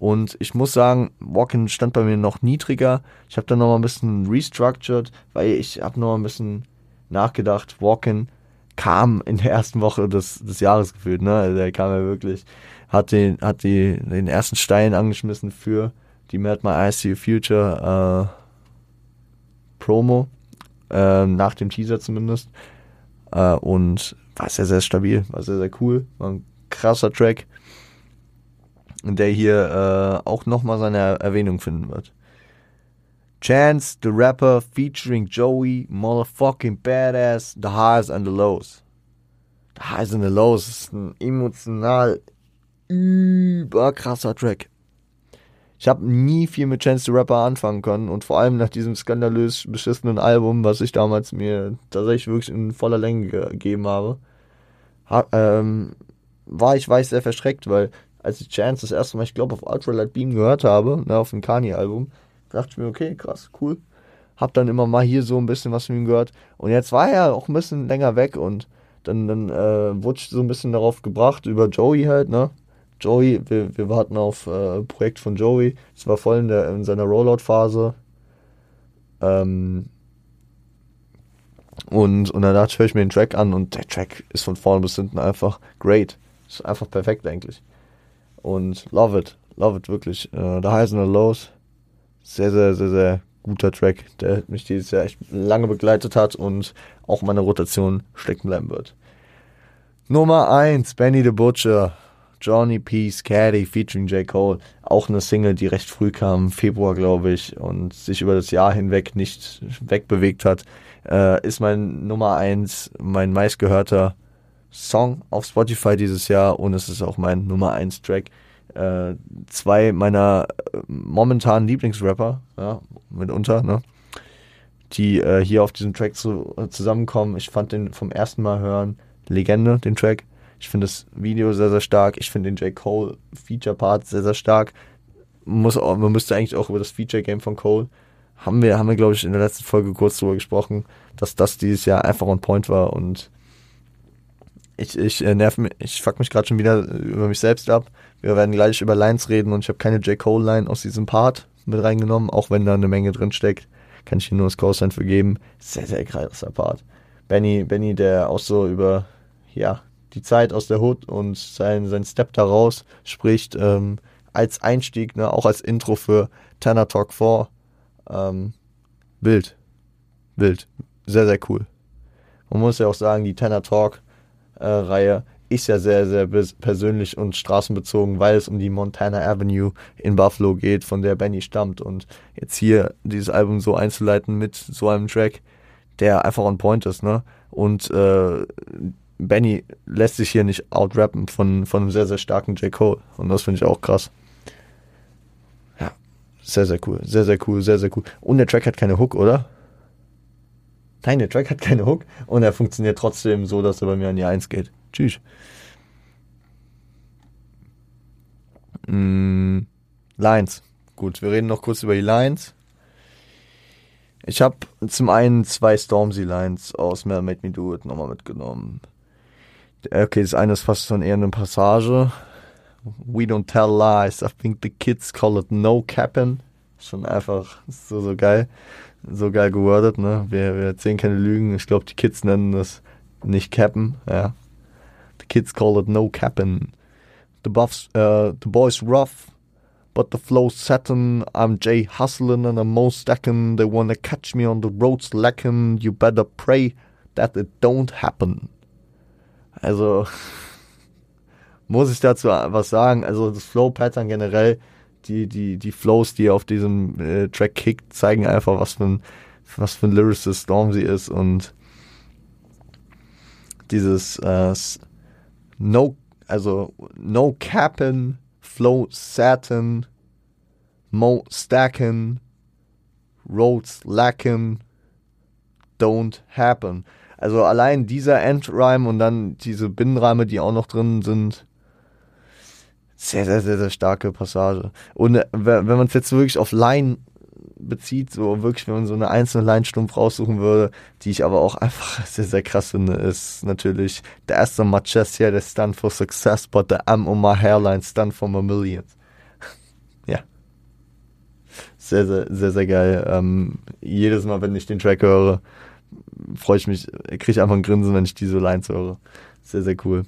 Und ich muss sagen, Walken stand bei mir noch niedriger. Ich habe dann noch mal ein bisschen restructured, weil ich habe noch mal ein bisschen nachgedacht. Walken kam in der ersten Woche des, des Jahres gefühlt. Ne? Also der kam ja wirklich, hat den, hat die, den ersten Stein angeschmissen für die Mad My I See Future äh, Promo. Äh, nach dem Teaser zumindest. Äh, und war sehr, sehr stabil, war sehr, sehr cool. War ein krasser Track, der hier äh, auch nochmal seine Erwähnung finden wird. Chance, the Rapper, featuring Joey, motherfucking badass, the highs and the lows. The highs and the lows ist ein emotional überkrasser Track. Ich habe nie viel mit Chance the Rapper anfangen können und vor allem nach diesem skandalös beschissenen Album, was ich damals mir tatsächlich wirklich in voller Länge gegeben habe, ähm, war ich, ich sehr verschreckt, weil als ich Chance das erste Mal, ich glaube, auf Ultralight Beam gehört habe, ne, auf dem Kanye-Album, dachte ich mir, okay, krass, cool. Hab dann immer mal hier so ein bisschen was von ihm gehört. Und jetzt war er auch ein bisschen länger weg und dann, dann äh, wurde ich so ein bisschen darauf gebracht, über Joey halt, ne? Joey, wir, wir warten auf äh, Projekt von Joey. Es war voll in, der, in seiner Rollout-Phase. Ähm, und, und danach höre ich mir den Track an und der Track ist von vorne bis hinten einfach great. Ist einfach perfekt eigentlich. Und love it. Love it wirklich. Äh, da heißen the Lows. Sehr, sehr, sehr, sehr guter Track, der mich dieses Jahr echt lange begleitet hat und auch meine Rotation stecken bleiben wird. Nummer 1, Benny the Butcher. Johnny P. Scaddy featuring J. Cole. Auch eine Single, die recht früh kam, Februar, glaube ich, und sich über das Jahr hinweg nicht wegbewegt hat. Äh, ist mein Nummer 1, mein meistgehörter Song auf Spotify dieses Jahr und es ist auch mein Nummer 1 Track. Äh, zwei meiner äh, momentanen Lieblingsrapper, ja, mitunter, ne? die äh, hier auf diesem Track zu, zusammenkommen. Ich fand den vom ersten Mal hören Legende, den Track. Ich finde das Video sehr, sehr stark. Ich finde den J. Cole Feature Part sehr, sehr stark. Muss auch, man müsste eigentlich auch über das Feature Game von Cole haben wir, haben wir glaube ich in der letzten Folge kurz drüber gesprochen, dass das dieses Jahr einfach on point war und ich, ich äh, nerv mich, ich fuck mich gerade schon wieder über mich selbst ab. Wir werden gleich über Lines reden und ich habe keine J. Cole Line aus diesem Part mit reingenommen, auch wenn da eine Menge drin steckt. Kann ich hier nur das Co-Sign für geben. Sehr, sehr krasser Part. Benny, Benny, der auch so über, ja, die Zeit aus der Hood und sein, sein Step daraus spricht, ähm, als Einstieg, ne, auch als Intro für Tanner Talk 4. Ähm, wild. Wild. Sehr, sehr cool. Man muss ja auch sagen, die Tanner Talk äh, Reihe ist ja sehr, sehr persönlich und straßenbezogen, weil es um die Montana Avenue in Buffalo geht, von der Benny stammt. Und jetzt hier dieses Album so einzuleiten mit so einem Track, der einfach on point ist, ne? Und äh, Benny lässt sich hier nicht outrappen von, von einem sehr, sehr starken J. Cole. Und das finde ich auch krass. Ja, sehr, sehr cool. Sehr, sehr cool, sehr, sehr cool. Und der Track hat keine Hook, oder? Nein, der Track hat keine Hook und er funktioniert trotzdem so, dass er bei mir an die 1 geht. Tschüss. Mm, Lines. Gut, wir reden noch kurz über die Lines. Ich habe zum einen zwei Stormzy-Lines aus Mel Made Me Do It nochmal mitgenommen. Okay, das eine ist fast schon eher eine Passage. We don't tell lies. I think the kids call it no capping. Schon einfach so, so geil. So geil gewordet, ne? Wir, wir erzählen keine Lügen. Ich glaube, die Kids nennen das nicht cappen, ja. The kids call it no capping. The, buffs, uh, the boys rough, but the flow's satin. I'm Jay hustling and I'm most stacking. They wanna catch me on the roads lacking. You better pray that it don't happen. Also, muss ich dazu was sagen? Also, das Flow-Pattern generell, die, die, die Flows, die auf diesem äh, Track kickt, zeigen einfach, was für ein, was für ein Lyricist Stormzy ist und dieses äh, No, also No Cappin, Flow Satin, Mo Stacken, Roads Lacken, Don't Happen. Also allein dieser Endrhyme und dann diese Binnenreime, die auch noch drin sind, sehr, sehr, sehr, sehr starke Passage. Und äh, wenn man es jetzt wirklich auf Line bezieht, so wirklich, wenn man so eine einzelne Line stumpf raussuchen würde, die ich aber auch einfach sehr, sehr krass finde, ist natürlich S on my chest here, they stand for success, but the M on my hairline stand for my millions. ja. Sehr, sehr, sehr, sehr geil. Ähm, jedes Mal, wenn ich den Track höre, freue ich mich, kriege ich einfach ein Grinsen, wenn ich diese Lines höre. Sehr, sehr cool.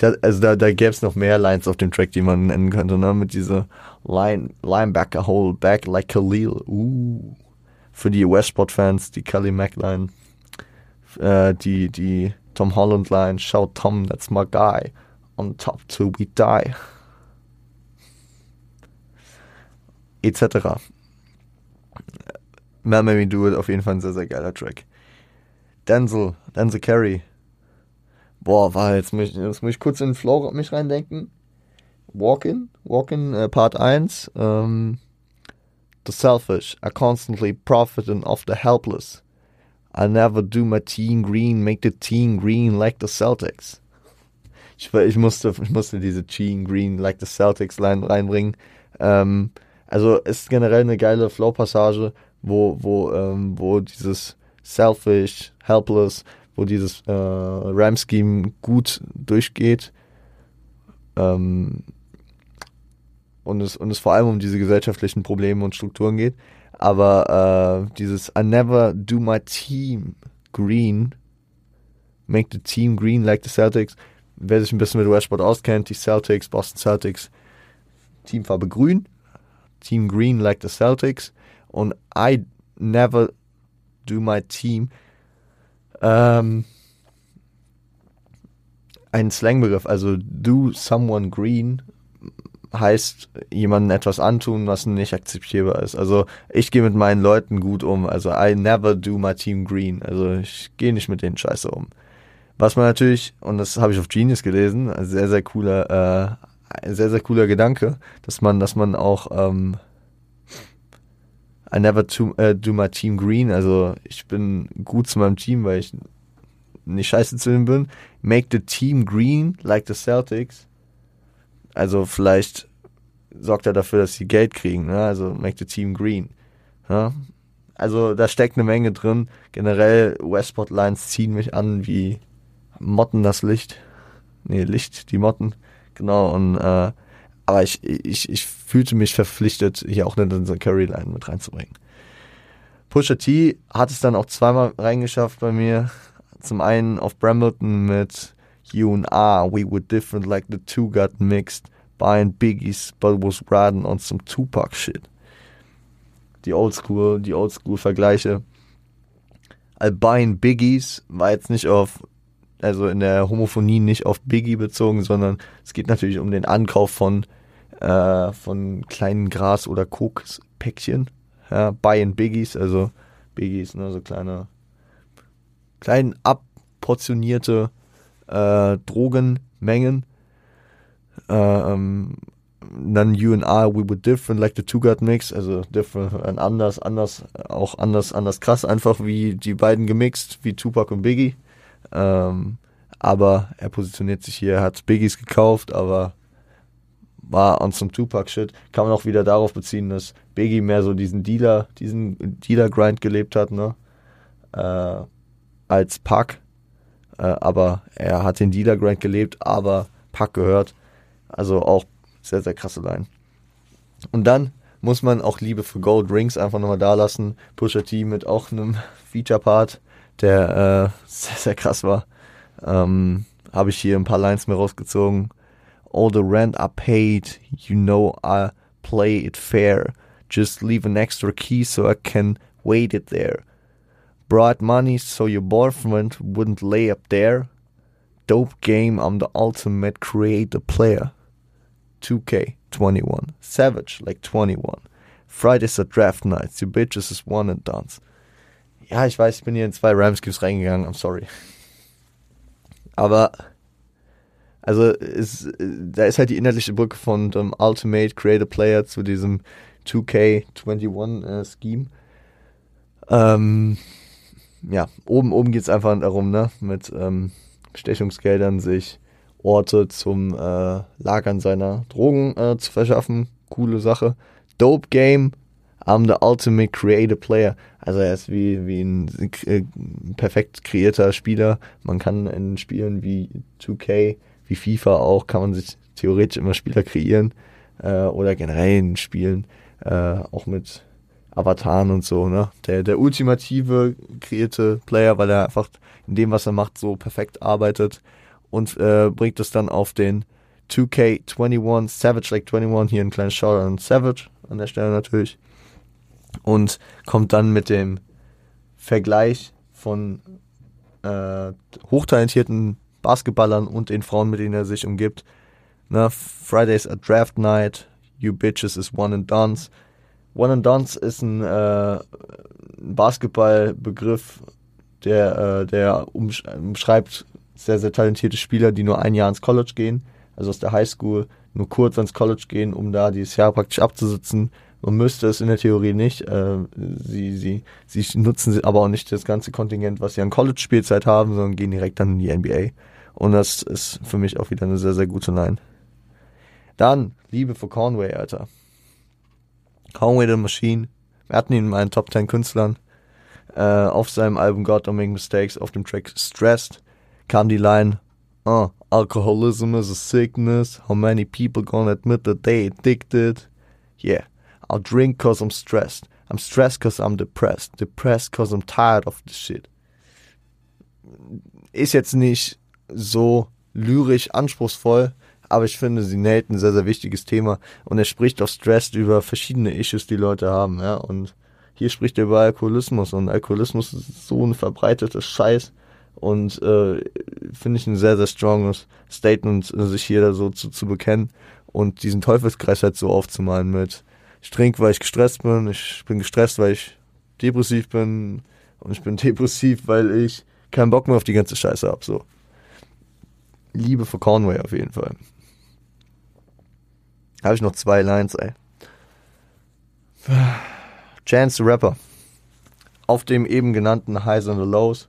Hatte, also da, da gäbe es noch mehr Lines auf dem Track, die man nennen könnte, ne? Mit dieser Line, Linebacker, hold back like Khalil. Uh. Für die Westport-Fans, die Kelly Mack-Line. Äh, die, die Tom Holland-Line, shout Tom, that's my guy. On top till we die. Etc. Man Made Me Do It, auf jeden Fall ein sehr, sehr geiler Track. Denzel, Denzel Carey. Boah, war jetzt, muss ich, jetzt muss ich kurz in den Flow mich reindenken. Walk-in, Walk-in, äh, Part 1. Ähm, the selfish are constantly profiting of the helpless. I never do my team green, make the team green like the Celtics. Ich, ich musste, ich musste diese Team green like the Celtics Line reinbringen. Ähm, also ist generell eine geile Flow-Passage, wo, wo, ähm, wo dieses selfish, helpless, wo dieses äh, RAM-Scheme gut durchgeht. Ähm, und es, und es vor allem um diese gesellschaftlichen Probleme und Strukturen geht. Aber äh, dieses I never do my team green, make the team green like the Celtics. Wer sich ein bisschen mit Westport auskennt, die Celtics, Boston Celtics, Teamfarbe grün, Team green like the Celtics. Und I never do my team. Ähm, ein Slangbegriff, also do someone green heißt jemandem etwas antun, was nicht akzeptierbar ist. Also ich gehe mit meinen Leuten gut um. Also I never do my team green. Also ich gehe nicht mit denen scheiße um. Was man natürlich, und das habe ich auf Genius gelesen, sehr, sehr cooler, äh, sehr, sehr cooler Gedanke, dass man, dass man auch ähm, I never to, uh, do my team green. Also ich bin gut zu meinem Team, weil ich nicht scheiße zu ihm bin. Make the team green like the Celtics. Also vielleicht sorgt er dafür, dass sie Geld kriegen. Ne? Also make the team green. Ja? Also da steckt eine Menge drin. Generell Westport Lines ziehen mich an wie Motten das Licht. Nee, Licht, die Motten. Genau. Und äh, aber ich, ich, ich fühlte mich verpflichtet, hier auch eine Denzel Curry Line mit reinzubringen. Pusha T hat es dann auch zweimal reingeschafft bei mir. Zum einen auf Brambleton mit You and I, we were different like the two got mixed. Buying Biggies, but was riding on some Tupac shit. Die Oldschool, die Oldschool-Vergleiche. All buying Biggies war jetzt nicht auf also in der Homophonie nicht auf Biggie bezogen, sondern es geht natürlich um den Ankauf von, äh, von kleinen Gras- oder Kokspäckchen. Ja, Buy in Biggies, also Biggies, ne, so kleine, klein abportionierte äh, Drogenmengen. Äh, ähm, dann you and I, we were different, like the two got mix, also different, anders, anders, auch anders, anders krass, einfach wie die beiden gemixt, wie Tupac und Biggie. Ähm, aber er positioniert sich hier, hat Biggies gekauft, aber war on some Tupac-Shit. Kann man auch wieder darauf beziehen, dass Biggie mehr so diesen Dealer, diesen Dealer-Grind gelebt hat, ne? Äh, als Pack. Äh, aber er hat den Dealer-Grind gelebt, aber Pack gehört. Also auch sehr, sehr krasse Line. Und dann muss man auch Liebe für Gold Rings einfach nochmal da lassen. Pusha T mit auch einem Feature-Part der äh, sehr, sehr krass war. Ähm, Habe ich hier ein paar Lines mir rausgezogen. All the rent I paid, you know I play it fair. Just leave an extra key so I can wait it there. Brought money so your boyfriend wouldn't lay up there. Dope game, I'm the ultimate creator player. 2K21. Savage like 21. Fridays are draft nights. You bitches is one and dance. Ja, ich weiß, ich bin hier in zwei Rams-Gips reingegangen. I'm sorry. Aber, also, ist, da ist halt die inhaltliche Brücke von dem Ultimate Creator Player zu diesem 2K21-Scheme. Äh, ähm, ja, oben, oben geht es einfach darum, ne, mit ähm, Bestechungsgeldern sich Orte zum äh, Lagern seiner Drogen äh, zu verschaffen. Coole Sache. Dope Game. I'm the ultimate creative player. Also er ist wie, wie ein äh, perfekt kreierter Spieler. Man kann in Spielen wie 2K, wie FIFA auch, kann man sich theoretisch immer Spieler kreieren. Äh, oder generell in Spielen, äh, auch mit Avataren und so, ne? Der, der ultimative kreierte Player, weil er einfach in dem, was er macht, so perfekt arbeitet und äh, bringt es dann auf den 2K21 Savage Like 21 hier ein kleines Shoutout an Savage an der Stelle natürlich und kommt dann mit dem Vergleich von äh, hochtalentierten Basketballern und den Frauen, mit denen er sich umgibt. Na, Fridays a Draft Night, You Bitches is One and Dance. One and Dance ist ein äh, Basketballbegriff, der, äh, der umschreibt sehr, sehr talentierte Spieler, die nur ein Jahr ins College gehen, also aus der Highschool, nur kurz ans College gehen, um da dieses Jahr praktisch abzusitzen. Man müsste es in der Theorie nicht. Äh, sie, sie, sie nutzen aber auch nicht das ganze Kontingent, was sie an College-Spielzeit haben, sondern gehen direkt dann in die NBA. Und das ist für mich auch wieder eine sehr, sehr gute Line. Dann Liebe für Conway, Alter. Conway the Machine. Wir hatten ihn in meinen Top 10 Künstlern. Äh, auf seinem Album God Don't Make Mistakes, auf dem Track Stressed kam die Line, uh, alcoholism is a sickness. How many people gonna admit that they addicted? Yeah, I'll drink cause I'm stressed. I'm stressed cause I'm depressed. Depressed cause I'm tired of the shit. Ist jetzt nicht so lyrisch anspruchsvoll, aber ich finde, sie näht ein sehr, sehr wichtiges Thema und er spricht auch Stressed über verschiedene Issues, die Leute haben, ja, und hier spricht er über Alkoholismus und Alkoholismus ist so ein verbreitetes Scheiß und äh, finde ich ein sehr, sehr stronges Statement, sich hier da so zu, zu bekennen und diesen Teufelskreis halt so aufzumalen mit ich trinke, weil ich gestresst bin, ich bin gestresst, weil ich depressiv bin und ich bin depressiv, weil ich keinen Bock mehr auf die ganze Scheiße habe. So. Liebe für Conway auf jeden Fall. Habe ich noch zwei Lines, ey. Chance the Rapper. Auf dem eben genannten Highs and the Lows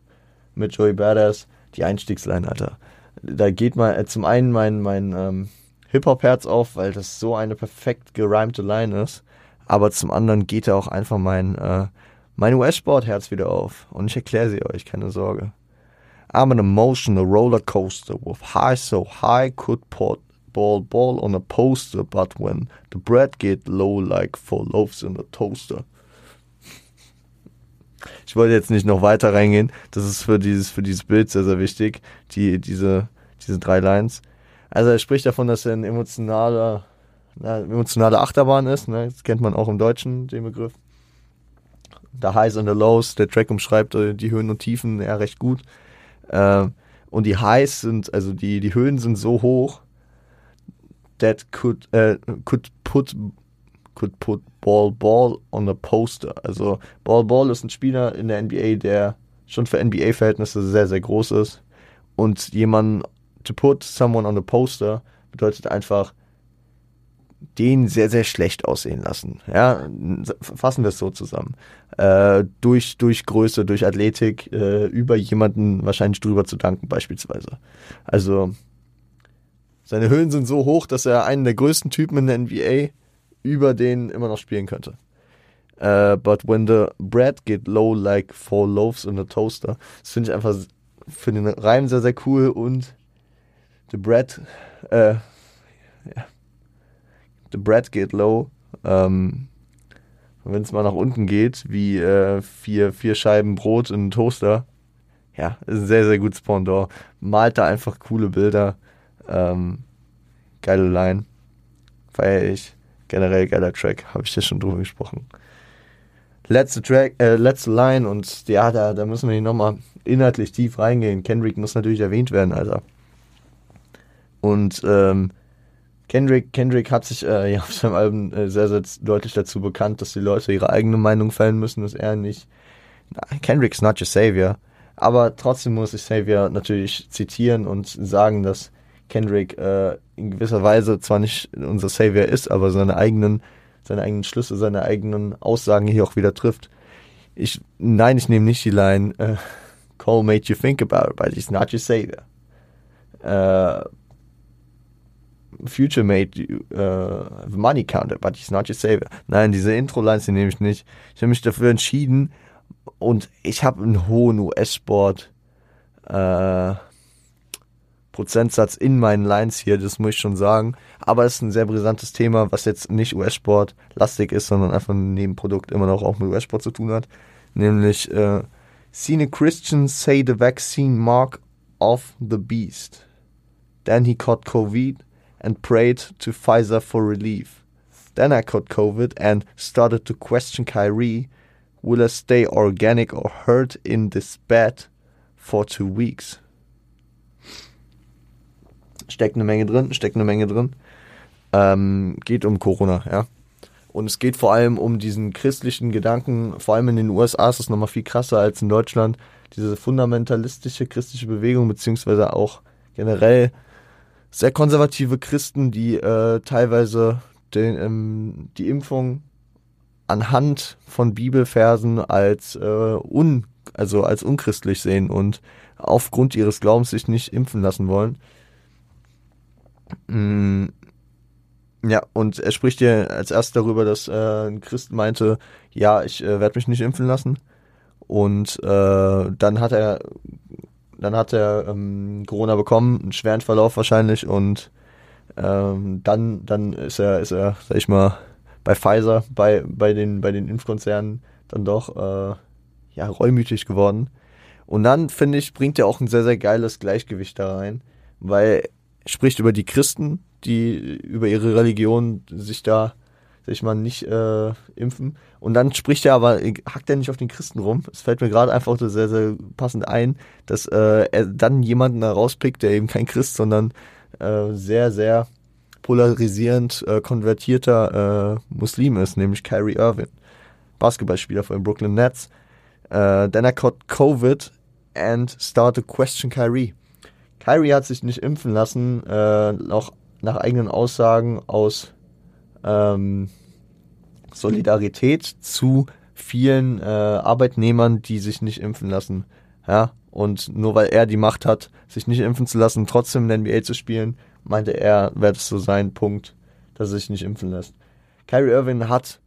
mit Joey Badass, die Einstiegsline, Alter. Da geht mal äh, zum einen mein, mein ähm, Hip-Hop-Herz auf, weil das so eine perfekt gereimte Line ist. Aber zum anderen geht da auch einfach mein, äh, mein US-Sport-Herz wieder auf. Und ich erkläre sie euch, keine Sorge. I'm an emotional roller coaster with high so high could put ball ball on a poster, but when the bread get low like four loaves in a toaster. Ich wollte jetzt nicht noch weiter reingehen. Das ist für dieses, für dieses Bild sehr, sehr wichtig. Die, diese, diese drei Lines. Also er spricht davon, dass er ein emotionaler, na, emotionale Achterbahn ist. Ne? Das kennt man auch im Deutschen, den Begriff. The Highs and the Lows, der Track umschreibt äh, die Höhen und Tiefen ja recht gut. Äh, und die Highs sind, also die, die Höhen sind so hoch, that could, äh, could put could put Ball Ball on a poster. Also Ball Ball ist ein Spieler in der NBA, der schon für NBA-Verhältnisse sehr, sehr groß ist. Und jemand to put someone on a poster bedeutet einfach den sehr, sehr schlecht aussehen lassen. Ja, fassen wir es so zusammen. Äh, durch, durch Größe, durch Athletik, äh, über jemanden wahrscheinlich drüber zu danken, beispielsweise. Also, seine Höhen sind so hoch, dass er einen der größten Typen in der NBA über den immer noch spielen könnte. Uh, but when the bread get low like four loaves in a toaster, das finde ich einfach für den Reim sehr, sehr cool und the bread, äh, ja, the bread get low, ähm, wenn es mal nach unten geht, wie äh, vier, vier Scheiben Brot in einen Toaster, ja, ist ein sehr, sehr gutes Pendant. Malt da einfach coole Bilder. Ähm, geile Line. Feier ich. Generell geiler Track, habe ich ja schon drüber gesprochen. Letzte Track, äh, letzte Line und ja, da, da müssen wir nicht nochmal inhaltlich tief reingehen. Kendrick muss natürlich erwähnt werden, Alter. Und ähm, Kendrick, Kendrick hat sich äh, ja, auf seinem Album äh, sehr, sehr deutlich dazu bekannt, dass die Leute ihre eigene Meinung fällen müssen, dass er nicht. Kendrick's not your savior. Aber trotzdem muss ich Savior natürlich zitieren und sagen, dass Kendrick äh, in gewisser Weise zwar nicht unser Savior ist, aber seine eigenen, seine eigenen Schlüsse, seine eigenen Aussagen hier auch wieder trifft. Ich, nein, ich nehme nicht die Line, äh, Cole made you think about it, but he's not your Savior. Äh, Future made uh, money counted, but he's not your savior. Nein, diese Intro-Lines, die nehme ich nicht. Ich habe mich dafür entschieden und ich habe einen hohen US-Sport äh, Prozentsatz in meinen Lines hier, das muss ich schon sagen. Aber es ist ein sehr brisantes Thema, was jetzt nicht US-Sport lastig ist, sondern einfach ein Nebenprodukt immer noch auch mit US-Sport zu tun hat. Nämlich, äh, seen a Christian say the vaccine mark of the beast. Then he caught COVID and prayed to Pfizer for relief. Then I caught COVID and started to question Kyrie. Will I stay organic or hurt in this bed for two weeks? Steckt eine Menge drin, steckt eine Menge drin. Ähm, geht um Corona, ja. Und es geht vor allem um diesen christlichen Gedanken, vor allem in den USA ist es nochmal viel krasser als in Deutschland, diese fundamentalistische christliche Bewegung, beziehungsweise auch generell sehr konservative Christen, die äh, teilweise den, ähm, die Impfung anhand von Bibelversen als äh, un, also als unchristlich sehen und aufgrund ihres Glaubens sich nicht impfen lassen wollen. Mm, ja, und er spricht hier als erst darüber, dass äh, ein Christ meinte, ja, ich äh, werde mich nicht impfen lassen. Und äh, dann hat er dann hat er ähm, Corona bekommen, einen schweren Verlauf wahrscheinlich und ähm, dann, dann ist er, ist er, sag ich mal, bei Pfizer, bei, bei den, bei den Impfkonzernen dann doch äh, ja, reumütig geworden. Und dann, finde ich, bringt er auch ein sehr, sehr geiles Gleichgewicht da rein, weil er spricht über die Christen, die über ihre Religion sich da sag ich mal, nicht äh, impfen. Und dann spricht er aber, hackt er nicht auf den Christen rum. Es fällt mir gerade einfach sehr, sehr passend ein, dass äh, er dann jemanden da rauspickt, der eben kein Christ, sondern äh, sehr, sehr polarisierend äh, konvertierter äh, Muslim ist, nämlich Kyrie Irving, Basketballspieler von den Brooklyn Nets. Äh, then I caught COVID and started to question Kyrie. Kyrie hat sich nicht impfen lassen, äh, auch nach eigenen Aussagen aus ähm, Solidarität zu vielen äh, Arbeitnehmern, die sich nicht impfen lassen. Ja, und nur weil er die Macht hat, sich nicht impfen zu lassen, trotzdem in der NBA zu spielen, meinte er, wäre das so sein Punkt, dass er sich nicht impfen lässt. Kyrie Irving hat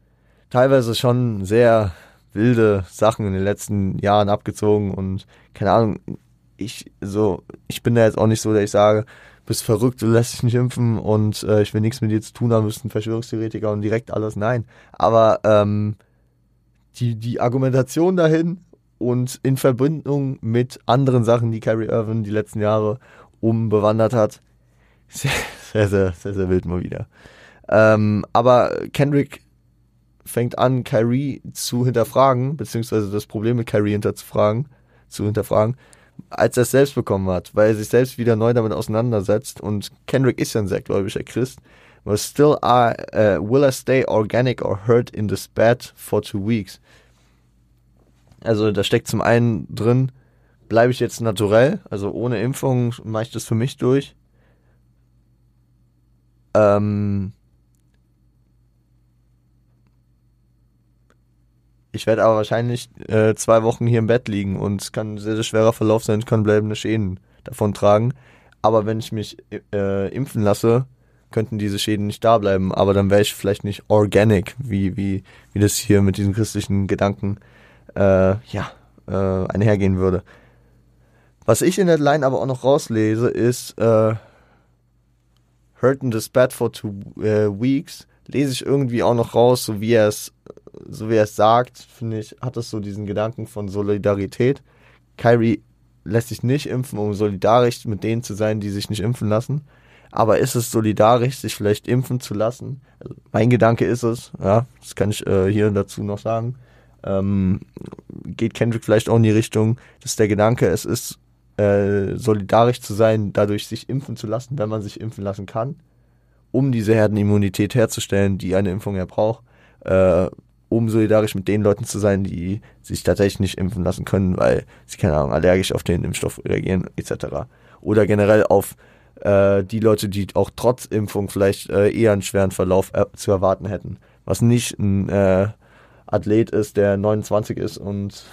teilweise schon sehr wilde Sachen in den letzten Jahren abgezogen und keine Ahnung, ich so, ich bin da jetzt auch nicht so, dass ich sage, bist verrückt, du lässt dich nicht impfen und äh, ich will nichts mit dir zu tun haben, bist ein Verschwörungstheoretiker und direkt alles nein. Aber ähm, die, die Argumentation dahin und in Verbindung mit anderen Sachen, die Kyrie Irving die letzten Jahre umbewandert hat, sehr, sehr, sehr, sehr, sehr wild mal wieder. Ähm, aber Kendrick fängt an, Kyrie zu hinterfragen, beziehungsweise das Problem mit Kyrie hinterzufragen, zu hinterfragen als er es selbst bekommen hat, weil er sich selbst wieder neu damit auseinandersetzt. Und Kendrick ist ja ein sehr gläubiger Christ. But still, I, uh, will I stay organic or hurt in this bed for two weeks? Also da steckt zum einen drin, bleibe ich jetzt naturell, also ohne Impfung mache ich das für mich durch. Ähm, Ich werde aber wahrscheinlich äh, zwei Wochen hier im Bett liegen und es kann ein sehr, sehr schwerer Verlauf sein. Ich kann bleibende Schäden davon tragen. Aber wenn ich mich äh, impfen lasse, könnten diese Schäden nicht da bleiben. Aber dann wäre ich vielleicht nicht organic, wie, wie, wie das hier mit diesen christlichen Gedanken äh, ja, äh, einhergehen würde. Was ich in der Line aber auch noch rauslese, ist äh, Hurting this bad for two äh, weeks. Lese ich irgendwie auch noch raus, so wie er es so wie er es sagt, finde ich, hat es so diesen Gedanken von Solidarität. Kyrie lässt sich nicht impfen, um solidarisch mit denen zu sein, die sich nicht impfen lassen. aber ist es solidarisch, sich vielleicht impfen zu lassen? Also mein Gedanke ist es, ja, das kann ich äh, hier dazu noch sagen. Ähm, geht Kendrick vielleicht auch in die Richtung, dass der Gedanke, es ist äh, solidarisch zu sein, dadurch sich impfen zu lassen, wenn man sich impfen lassen kann, um diese Herdenimmunität herzustellen, die eine Impfung ja braucht, äh, um solidarisch mit den Leuten zu sein, die sich tatsächlich nicht impfen lassen können, weil sie, keine Ahnung, allergisch auf den Impfstoff reagieren, etc. Oder generell auf äh, die Leute, die auch trotz Impfung vielleicht äh, eher einen schweren Verlauf äh, zu erwarten hätten. Was nicht ein äh, Athlet ist, der 29 ist und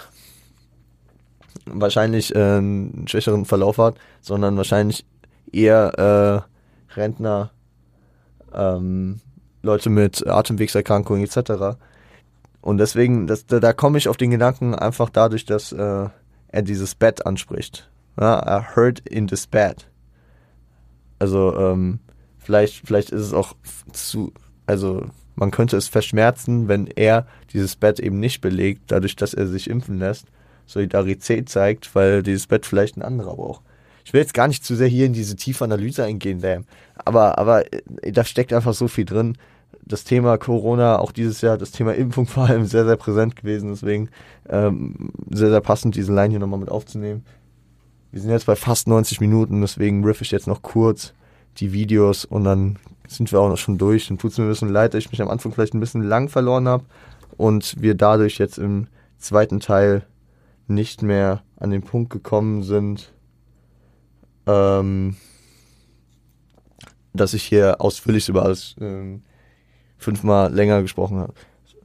wahrscheinlich äh, einen schwächeren Verlauf hat, sondern wahrscheinlich eher äh, Rentner, ähm, Leute mit Atemwegserkrankungen etc. Und deswegen, das, da, da komme ich auf den Gedanken einfach dadurch, dass äh, er dieses Bett anspricht. Ja, I heard in this bed. Also ähm, vielleicht, vielleicht ist es auch zu, also man könnte es verschmerzen, wenn er dieses Bett eben nicht belegt, dadurch, dass er sich impfen lässt, Solidarität zeigt, weil dieses Bett vielleicht ein anderer braucht. Ich will jetzt gar nicht zu sehr hier in diese tiefe Analyse eingehen, damn. aber, aber äh, da steckt einfach so viel drin. Das Thema Corona, auch dieses Jahr, das Thema Impfung vor allem sehr, sehr präsent gewesen. Deswegen ähm, sehr, sehr passend, diese Line hier nochmal mit aufzunehmen. Wir sind jetzt bei fast 90 Minuten, deswegen riff ich jetzt noch kurz die Videos und dann sind wir auch noch schon durch. Dann tut es mir ein bisschen leid, dass ich mich am Anfang vielleicht ein bisschen lang verloren habe und wir dadurch jetzt im zweiten Teil nicht mehr an den Punkt gekommen sind, ähm, dass ich hier ausführlich über alles ähm, fünfmal länger gesprochen habe.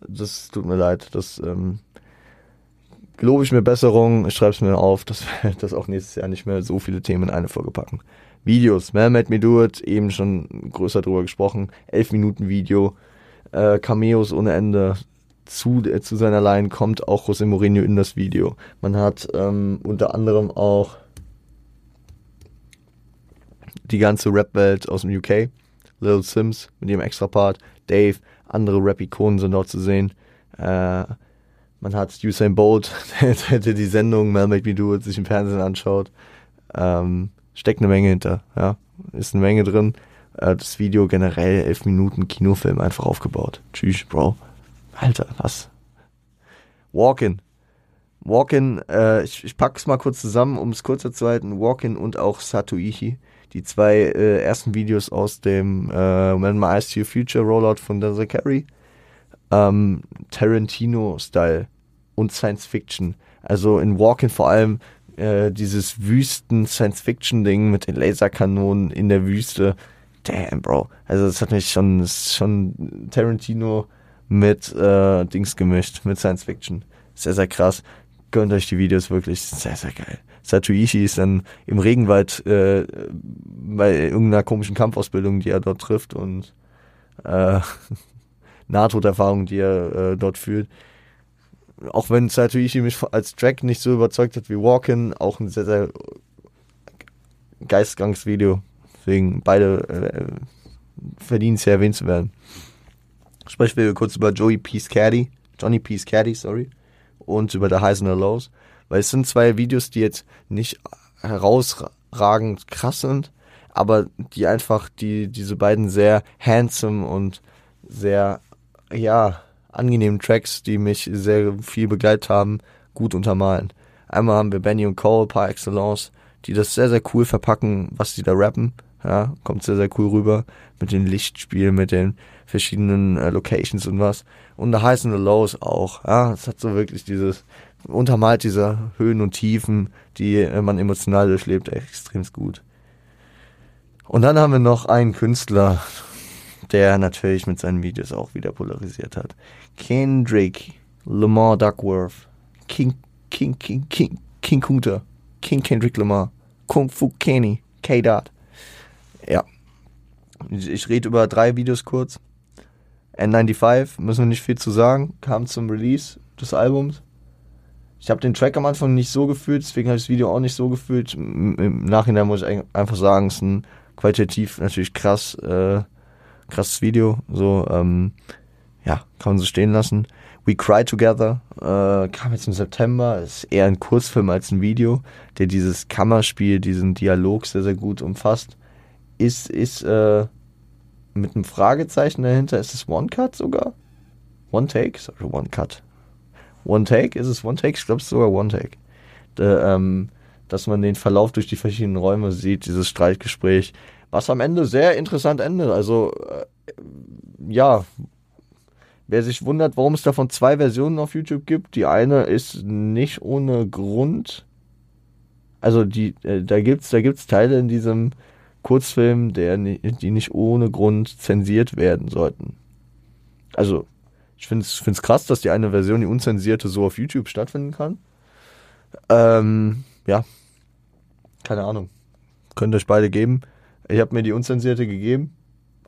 Das tut mir leid. Das ähm, gelobe ich mir Besserung. Ich schreibe es mir auf, dass wir das auch nächstes Jahr nicht mehr so viele Themen in eine Folge packen. Videos, Man Made Me Do It, eben schon größer drüber gesprochen. Elf Minuten Video, äh, Cameos ohne Ende. Zu, äh, zu seiner Line kommt auch José Mourinho in das Video. Man hat ähm, unter anderem auch die ganze Rap-Welt aus dem UK. Lil Sims mit ihrem Extra-Part, Dave, andere Rap-Ikonen sind dort zu sehen. Äh, man hat Usain Bolt, der, die Sendung Mel Make Me Do It sich im Fernsehen anschaut. Ähm, steckt eine Menge hinter, ja. Ist eine Menge drin. Äh, das Video generell, elf Minuten Kinofilm einfach aufgebaut. Tschüss, Bro. Alter, was? Walk-In. Walk-In, äh, ich, ich pack's mal kurz zusammen, um es kurzer zu halten. Walk-In und auch Satoichi. Die zwei äh, ersten Videos aus dem äh, When My Eyes to Your Future Rollout von Denzel Carey. Ähm, Tarantino-Style und Science Fiction. Also in Walk-In vor allem äh, dieses Wüsten-Science-Fiction-Ding mit den Laserkanonen in der Wüste. Damn, Bro. Also das hat mich schon, ist schon Tarantino mit äh, Dings gemischt, mit Science Fiction. Sehr, sehr krass. Gönnt euch die Videos wirklich. Sehr, sehr geil. Satuichi ist dann im Regenwald äh, bei irgendeiner komischen Kampfausbildung, die er dort trifft und äh, Nahtoderfahrung, die er äh, dort fühlt auch wenn Satoichi mich als Track nicht so überzeugt hat wie Walkin, auch ein sehr, sehr geistganges Video. Deswegen beide äh, verdienen es erwähnt zu werden. Sprechen wir kurz über Joey Peace Caddy, Johnny Peace Caddy, sorry, und über The Highs and the Lows, weil es sind zwei Videos, die jetzt nicht herausragend krass sind, aber die einfach die diese beiden sehr handsome und sehr ja angenehmen Tracks, die mich sehr viel begleitet haben, gut untermalen. Einmal haben wir Benny und Cole par excellence, die das sehr, sehr cool verpacken, was sie da rappen. Ja, kommt sehr, sehr cool rüber mit den Lichtspielen, mit den verschiedenen äh, Locations und was. Und Highs and the Lows auch. Ja, es hat so wirklich dieses, untermalt diese Höhen und Tiefen, die äh, man emotional durchlebt, extrem gut. Und dann haben wir noch einen Künstler, der natürlich mit seinen Videos auch wieder polarisiert hat. Kendrick, Lamar Duckworth, King, King, King, King, King Kunta, King Kendrick Lamar, Kung Fu Kenny, K-Dot. Ja. Ich rede über drei Videos kurz. N95, müssen wir nicht viel zu sagen, kam zum Release des Albums. Ich habe den Track am Anfang nicht so gefühlt, deswegen habe ich das Video auch nicht so gefühlt. Im Nachhinein muss ich einfach sagen, es ist ein qualitativ natürlich krass äh, krasses Video. So, ähm, ja, kann man so stehen lassen. We Cry Together äh, kam jetzt im September. Ist eher ein Kurzfilm als ein Video, der dieses Kammerspiel, diesen Dialog sehr, sehr gut umfasst. ist, ist äh, mit einem Fragezeichen dahinter. Ist es One Cut sogar? One Take? Sorry, One Cut. One Take? Ist es One Take? Ich glaube, es ist sogar One Take. Da, ähm, dass man den Verlauf durch die verschiedenen Räume sieht, dieses Streitgespräch, was am Ende sehr interessant endet. Also, äh, ja, wer sich wundert, warum es davon zwei Versionen auf YouTube gibt, die eine ist nicht ohne Grund. Also, die, äh, da gibt's, da gibt's Teile in diesem Kurzfilm, der, die nicht ohne Grund zensiert werden sollten. Also, ich finde es krass, dass die eine Version, die unzensierte, so auf YouTube stattfinden kann. Ähm, ja. Keine Ahnung. Könnt euch beide geben. Ich habe mir die unzensierte gegeben.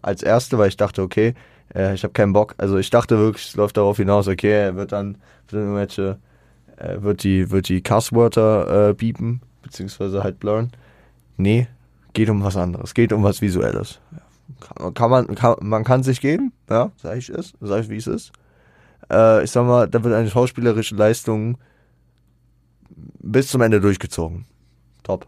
Als erste, weil ich dachte, okay, äh, ich habe keinen Bock. Also ich dachte wirklich, es läuft darauf hinaus, okay, er wird dann, wird irgendwelche, äh, wird die, wird die Cusswörter äh, biepen, beziehungsweise halt blurren. Nee, geht um was anderes, geht um was Visuelles. Kann, kann man, kann, man kann sich geben, ja, sag ich es, sag ich wie es ist. Äh, ich sag mal, da wird eine schauspielerische Leistung bis zum Ende durchgezogen. Top.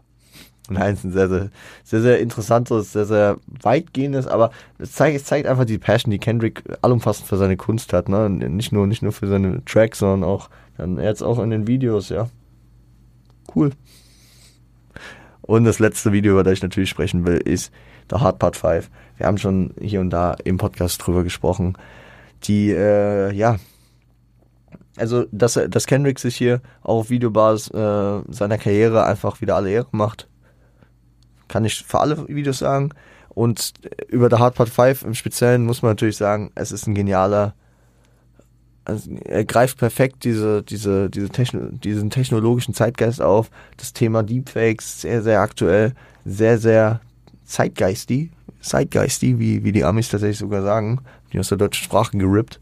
Nein, es ist ein sehr, sehr, sehr, sehr interessantes, sehr, sehr weitgehendes, aber es zeigt, es zeigt einfach die Passion, die Kendrick allumfassend für seine Kunst hat, ne? Nicht nur, nicht nur für seine Tracks, sondern auch, dann jetzt auch in den Videos, ja. Cool. Und das letzte Video, über das ich natürlich sprechen will, ist The Hard Part 5. Wir haben schon hier und da im Podcast drüber gesprochen. Die, äh, ja, also, dass, dass Kendrick sich hier auf Videobasis äh, seiner Karriere einfach wieder alle Ehre macht, kann ich für alle Videos sagen. Und über The Hard Part 5 im Speziellen muss man natürlich sagen, es ist ein genialer, also er greift perfekt diese, diese, diese Techno, diesen technologischen Zeitgeist auf. Das Thema Deepfakes, sehr, sehr aktuell, sehr, sehr zeitgeistig, zeitgeistig, wie, wie die Amis tatsächlich sogar sagen, die aus der deutschen Sprache gerippt.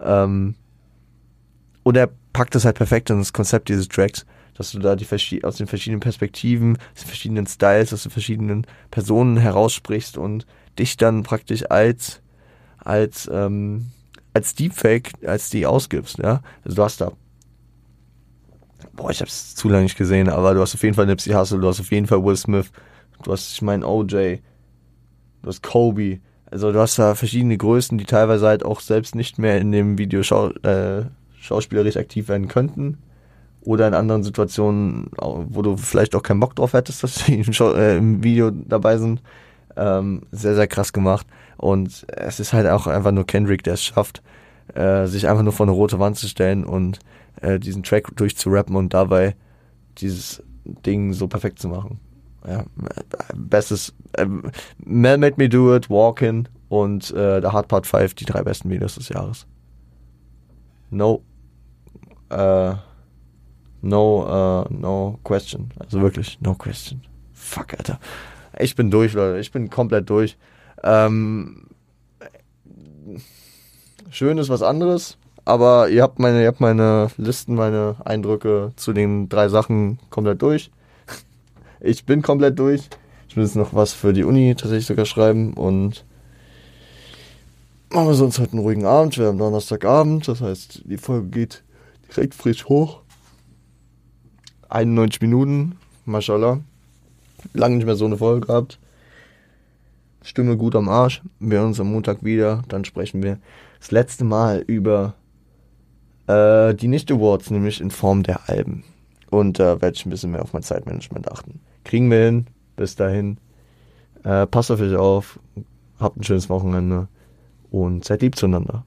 Ähm, und er packt das halt perfekt in das Konzept dieses Tracks, dass du da die aus den verschiedenen Perspektiven, aus den verschiedenen Styles, aus den verschiedenen Personen heraussprichst und dich dann praktisch als als ähm, als Deepfake, als die ausgibst, ja. Also du hast da boah, ich hab's zu lange nicht gesehen, aber du hast auf jeden Fall Nipsey Hussle, du hast auf jeden Fall Will Smith, du hast, ich mein, OJ, du hast Kobe, also du hast da verschiedene Größen, die teilweise halt auch selbst nicht mehr in dem Video schau äh, schauspielerisch aktiv werden könnten. Oder in anderen Situationen, wo du vielleicht auch keinen Bock drauf hättest, dass sie äh, im Video dabei sind. Ähm, sehr, sehr krass gemacht. Und es ist halt auch einfach nur Kendrick, der es schafft, äh, sich einfach nur vor eine rote Wand zu stellen und äh, diesen Track durchzurappen und dabei dieses Ding so perfekt zu machen. Ja, bestes äh, Mel Made Me Do It, Walkin' und äh, The Hard Part 5, die drei besten Videos des Jahres. No uh, no, uh, no question. Also wirklich, no question. Fuck, Alter. Ich bin durch, Leute. Ich bin komplett durch. Ähm, schön ist was anderes, aber ihr habt meine, ihr habt meine Listen, meine Eindrücke zu den drei Sachen komplett durch. Ich bin komplett durch. Ich will jetzt noch was für die Uni tatsächlich sogar schreiben und machen wir sonst heute einen ruhigen Abend. Wir haben Donnerstagabend, das heißt, die Folge geht direkt frisch hoch. 91 Minuten, mashallah. Lange nicht mehr so eine Folge gehabt. Stimme gut am Arsch. Wir hören uns am Montag wieder. Dann sprechen wir das letzte Mal über äh, die Nicht-Awards, nämlich in Form der Alben. Und da äh, werde ich ein bisschen mehr auf mein Zeitmanagement achten. Kriegen wir hin. Bis dahin. Äh, passt auf euch auf. Habt ein schönes Wochenende. Und seid lieb zueinander.